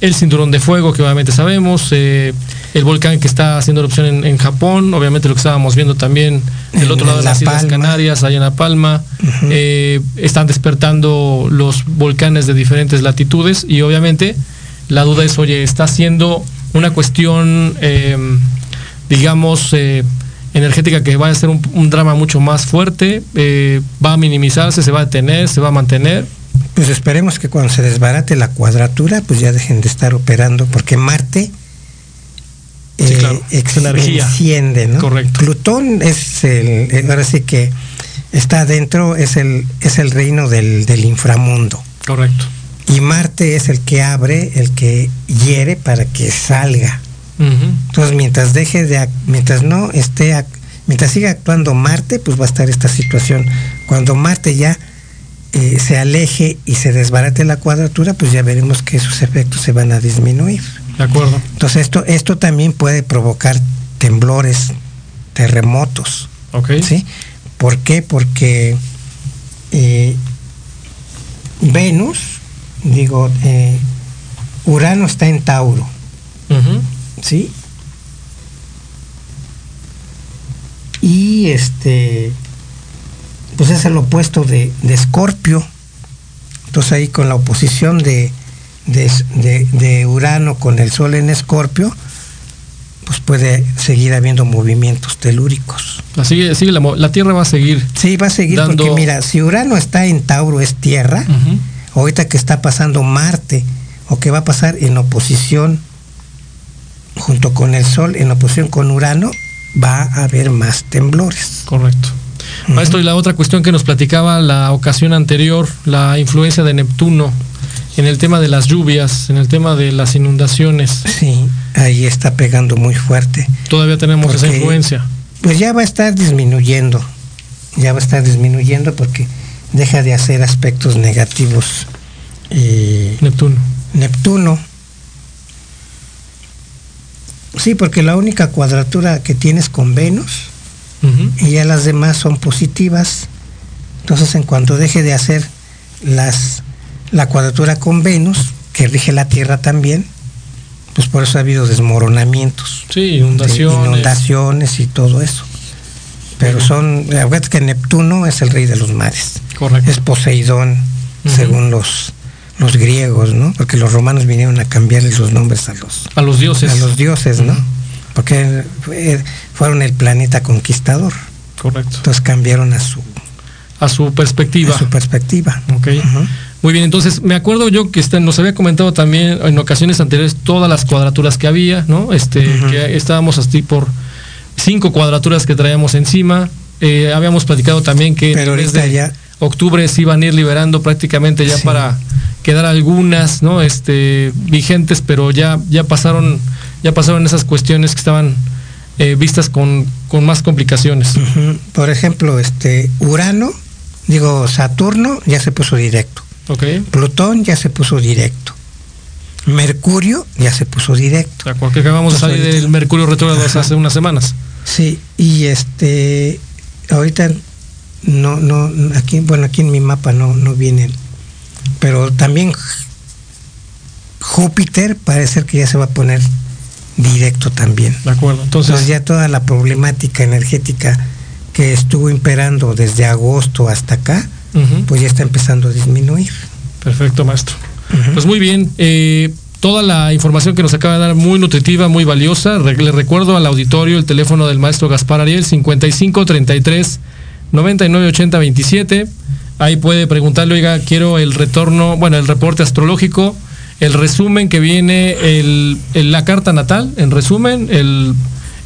Speaker 1: el cinturón de fuego, que obviamente sabemos, eh, el volcán que está haciendo erupción en, Japón, obviamente lo que estábamos viendo también del otro lado de las Islas Canarias, allá en La Palma, eh, están despertando los volcanes de diferentes latitudes y obviamente la duda es, oye, está siendo una cuestión, em, digamos, eh, energética que va a ser un, drama mucho más fuerte, va a minimizarse, se va a detener, se va a mantener.
Speaker 2: Pues esperemos que cuando se desbarate la cuadratura, pues ya dejen de estar operando, porque Marte
Speaker 1: eh, enciende,
Speaker 2: ¿no? Correcto. Plutón es el, ahora sí que está adentro, es el, es el reino del, inframundo.
Speaker 1: Correcto.
Speaker 2: Y Marte es el que abre, el que hiere para que salga. Entonces, mientras deje de, mientras no esté, mientras siga actuando Marte, pues va a estar esta situación. Cuando Marte ya eh, se aleje y se desbarate la cuadratura, pues ya veremos que sus efectos se van a disminuir.
Speaker 1: De acuerdo.
Speaker 2: Entonces esto, esto también puede provocar temblores, terremotos.
Speaker 1: Ok.
Speaker 2: ¿Sí? ¿Por qué? Porque eh, Venus, digo, eh, Urano está en Tauro. ¿Sí? Y este, pues es el opuesto de, Escorpio. Entonces ahí con la oposición de, de, Urano con el Sol en Escorpio, pues puede seguir habiendo movimientos telúricos.
Speaker 1: Así sigue la, Tierra va a seguir.
Speaker 2: Sí, va a seguir porque mira, si Urano está en Tauro es Tierra, ahorita que está pasando Marte, o que va a pasar en oposición junto con el Sol, en oposición con Urano, va a haber más temblores.
Speaker 1: Correcto. Maestro, y la otra cuestión que nos platicaba la ocasión anterior, la influencia de Neptuno en el tema de las lluvias, en el tema de las inundaciones.
Speaker 2: Sí, ahí está pegando muy fuerte.
Speaker 1: Todavía tenemos esa influencia.
Speaker 2: Pues ya va a estar disminuyendo, ya va a estar disminuyendo porque deja de hacer aspectos negativos.
Speaker 1: Eh, Neptuno.
Speaker 2: Neptuno. Sí, porque la única cuadratura que tienes con Venus y ya las demás son positivas. Entonces, en cuanto deje de hacer las, la cuadratura con Venus, que rige la Tierra también, pues por eso ha habido desmoronamientos.
Speaker 1: Sí, inundaciones.
Speaker 2: inundaciones y todo eso. Pero son, acuérdate que Neptuno es el rey de los mares.
Speaker 1: Correcto.
Speaker 2: Es Poseidón, según los, los griegos, ¿no? Porque los romanos vinieron a cambiarles los nombres a los,
Speaker 1: a los dioses.
Speaker 2: A los dioses, ¿no? porque fueron el planeta conquistador.
Speaker 1: Correcto.
Speaker 2: Entonces cambiaron a su
Speaker 1: a su perspectiva.
Speaker 2: A su perspectiva.
Speaker 1: Ok. Muy bien, entonces me acuerdo yo que nos había comentado también en ocasiones anteriores todas las cuadraturas que había, ¿no? Este, que estábamos así por cinco cuadraturas que traíamos encima. Eh, habíamos platicado también que
Speaker 2: desde ya...
Speaker 1: octubre se iban a ir liberando prácticamente ya para quedar algunas, ¿no? Este, vigentes, pero ya, ya pasaron ya pasaron esas cuestiones que estaban eh, vistas con, más complicaciones.
Speaker 2: Por ejemplo, este Urano, digo Saturno ya se puso directo.
Speaker 1: Okay.
Speaker 2: Plutón ya se puso directo. Mercurio ya se puso directo.
Speaker 1: O sea, acabamos de salir del Mercurio retrógrado hace unas semanas.
Speaker 2: Sí, y este ahorita no, no, aquí, bueno, aquí en mi mapa no, no vienen, pero también Júpiter parece que ya se va a poner directo también.
Speaker 1: De acuerdo.
Speaker 2: Entonces, ya toda la problemática energética que estuvo imperando desde agosto hasta acá, pues ya está empezando a disminuir.
Speaker 1: Perfecto, maestro. Pues muy bien. Eh, toda la información que nos acaba de dar muy nutritiva, muy valiosa. le recuerdo al auditorio el teléfono del maestro Gaspar Ariel, 55 33 99 80 27. Ahí puede preguntarle, oiga, quiero el retorno, bueno, el reporte astrológico el resumen que viene, el, la carta natal, en resumen, el,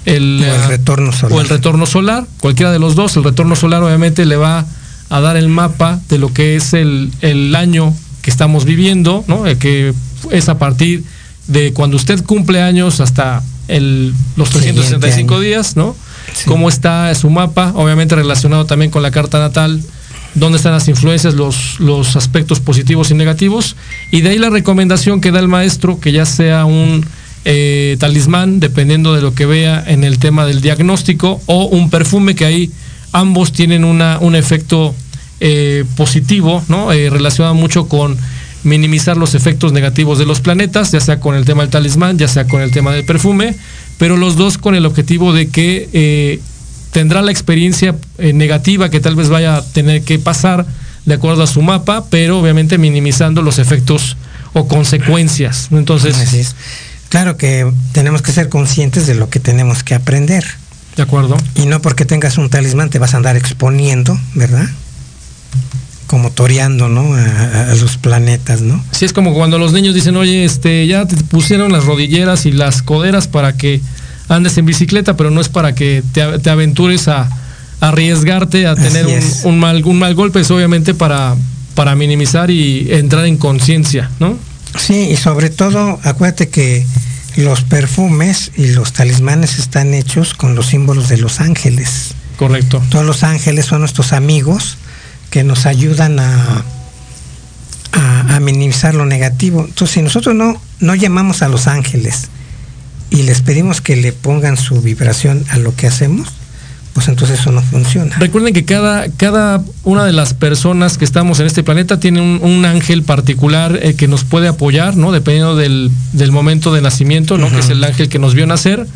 Speaker 2: el, o el retorno solar.
Speaker 1: O el retorno solar, cualquiera de los dos. El retorno solar obviamente le va a dar el mapa de lo que es el, el año que estamos viviendo, ¿no? Eh, que es a partir de cuando usted cumple años hasta el, los 365 días, ¿no? Cómo está su mapa, obviamente relacionado también con la carta natal dónde están las influencias, los, los aspectos positivos y negativos, y de ahí la recomendación que da el maestro, que ya sea un eh, talismán, dependiendo de lo que vea en el tema del diagnóstico, o un perfume que ahí ambos tienen una, un efecto eh, positivo, ¿no? Eh, relacionado mucho con minimizar los efectos negativos de los planetas, ya sea con el tema del talismán, ya sea con el tema del perfume, pero los dos con el objetivo de que tendrá la experiencia eh, negativa que tal vez vaya a tener que pasar de acuerdo a su mapa, pero obviamente minimizando los efectos o consecuencias. Entonces,
Speaker 2: claro que tenemos que ser conscientes de lo que tenemos que aprender.
Speaker 1: De acuerdo.
Speaker 2: Y no porque tengas un talismán te vas a andar exponiendo, ¿verdad? como toreando, ¿no? A, los planetas, ¿no?
Speaker 1: Sí, es como cuando los niños dicen, oye, este, ya te pusieron las rodilleras y las coderas para que andes en bicicleta, pero no es para que te, aventures a, arriesgarte a tener un, mal, un mal golpe, es obviamente para, para minimizar y entrar en conciencia, ¿no?
Speaker 2: Sí, y sobre todo, acuérdate que los perfumes y los talismanes están hechos con los símbolos de los ángeles.
Speaker 1: Correcto.
Speaker 2: Todos los ángeles son nuestros amigos que nos ayudan a, a, minimizar lo negativo. Entonces, si nosotros no, no llamamos a los ángeles y les pedimos que le pongan su vibración a lo que hacemos, pues entonces eso no funciona.
Speaker 1: Recuerden que cada, cada una de las personas que estamos en este planeta tiene un, ángel particular eh, que nos puede apoyar, ¿no? Dependiendo del, del momento de nacimiento, ¿no? Que es el ángel que nos vio nacer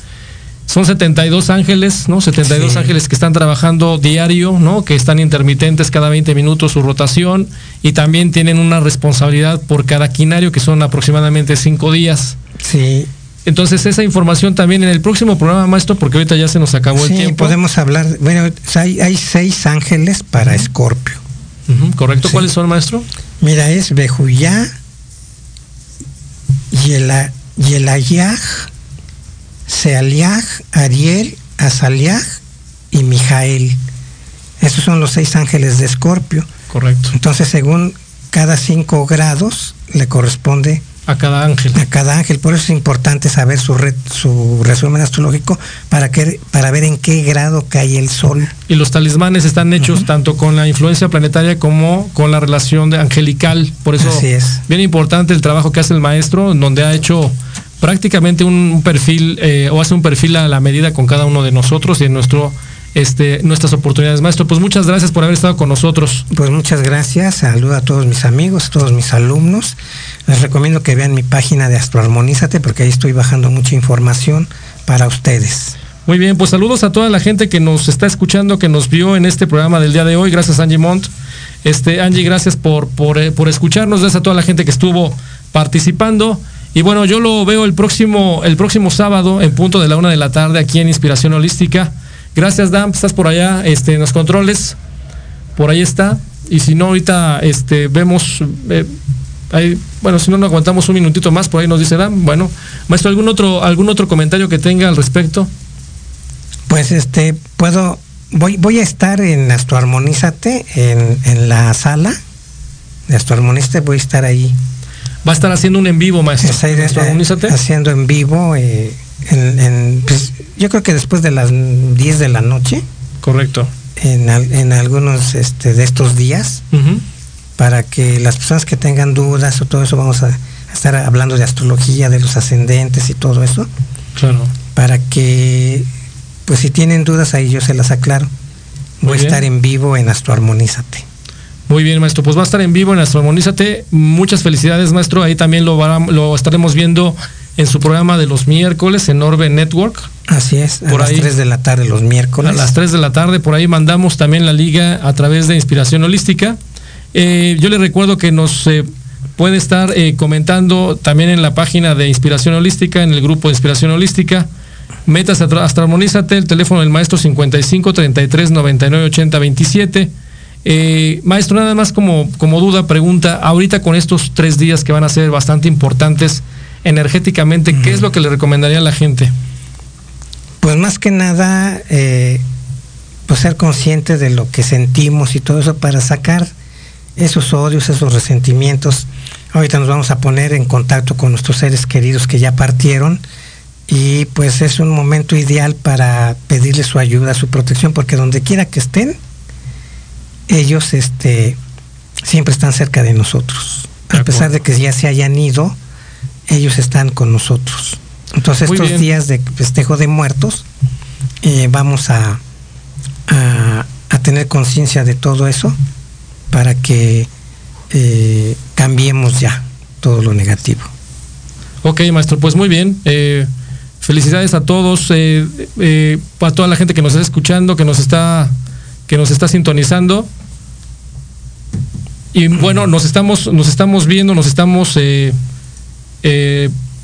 Speaker 1: son 72 ángeles, ¿no? 72 ángeles que están trabajando diario, ¿no? Que están intermitentes cada 20 minutos su rotación y también tienen una responsabilidad por cada quinario que son aproximadamente 5 días.
Speaker 2: Sí.
Speaker 1: Entonces esa información también en el próximo programa, maestro, porque ahorita ya se nos acabó el tiempo.
Speaker 2: podemos hablar, bueno, hay, hay seis ángeles para Escorpio.
Speaker 1: correcto, ¿cuáles son, maestro?
Speaker 2: Mira, es Bejuyá, Yelayaj, Sealiaj, Ariel, Azaliaj y Mijael. Esos son los seis ángeles de Escorpio.
Speaker 1: Correcto.
Speaker 2: Entonces, según cada cinco grados, le corresponde
Speaker 1: a cada ángel.
Speaker 2: A cada ángel. Por eso es importante saber su, su resumen astrológico para, que, para ver en qué grado cae el sol.
Speaker 1: Y los talismanes están hechos tanto con la influencia planetaria como con la relación de angelical. Por eso es bien importante el trabajo que hace el maestro, donde ha hecho prácticamente un, perfil eh, o hace un perfil a la medida con cada uno de nosotros y en nuestro este, nuestras oportunidades. Maestro, pues muchas gracias por haber estado con nosotros.
Speaker 2: Pues muchas gracias, saludo a todos mis amigos, a todos mis alumnos. Les recomiendo que vean mi página de Astroarmonízate porque ahí estoy bajando mucha información para ustedes.
Speaker 1: Muy bien, pues saludos a toda la gente que nos está escuchando, que nos vio en este programa del día de hoy. Gracias Angie Mont. Este, Angie, gracias por, por, eh, por escucharnos. Gracias a toda la gente que estuvo participando. Y bueno, yo lo veo el próximo, el próximo sábado en punto de la una de la tarde aquí en Inspiración Holística. Gracias, Dan, estás por allá, este, en los controles. Por ahí está. Y si no, ahorita este, vemos. Eh, bueno, si no, nos aguantamos un minutito más, por ahí nos dice Dan. Bueno, maestro, ¿algún otro, algún otro comentario que tenga al respecto?
Speaker 2: Pues este, puedo. Voy, voy a estar en Astroarmonízate, en, en la sala de Astroarmonízate, voy a estar ahí
Speaker 1: Va a estar haciendo un en vivo, maestro.
Speaker 2: haciendo en vivo, eh, en, pues, yo creo que después de las 10 de la noche.
Speaker 1: Correcto.
Speaker 2: En, en algunos este, de estos días, para que las personas que tengan dudas o todo eso, vamos a, estar hablando de astrología, de los ascendentes y todo eso.
Speaker 1: Claro.
Speaker 2: Para que, pues si tienen dudas, ahí yo se las aclaro. Voy a estar en vivo en Astroarmonízate.
Speaker 1: Muy bien, maestro. Pues va a estar en vivo en Astromonízate. Muchas felicidades, maestro. Ahí también lo, lo estaremos viendo en su programa de los miércoles en Orbe Network.
Speaker 2: Así es, a las 3 de la tarde los miércoles.
Speaker 1: A las 3 de la tarde, por ahí mandamos también la liga a través de Inspiración Holística. Eh, yo le recuerdo que nos eh, puede estar eh, comentando también en la página de Inspiración Holística, en el grupo de Inspiración Holística. Metas Astromonízate, el teléfono del maestro 55 33 99 80 27 eh, maestro, nada más como, como duda, pregunta, ahorita con estos tres días que van a ser bastante importantes energéticamente, ¿qué es lo que le recomendaría a la gente?
Speaker 2: Pues más que nada, eh, pues ser consciente de lo que sentimos y todo eso para sacar esos odios, esos resentimientos. Ahorita nos vamos a poner en contacto con nuestros seres queridos que ya partieron y pues es un momento ideal para pedirle su ayuda, su protección, porque donde quiera que estén, ellos este, siempre están cerca de nosotros. A pesar de que ya se hayan ido, ellos están con nosotros. Entonces estos días de festejo de muertos, eh, vamos a, a, tener conciencia de todo eso para que eh, cambiemos ya todo lo negativo.
Speaker 1: Ok, maestro, pues muy bien. Eh, felicidades a todos, eh, a toda la gente que nos está escuchando, que nos está, que nos está sintonizando. Y bueno, nos estamos, nos estamos viendo, nos estamos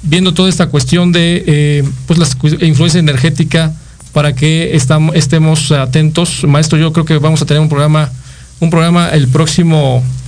Speaker 1: viendo toda esta cuestión de pues la influencia energética para que estemos atentos. Maestro, yo creo que vamos a tener un programa, un programa el próximo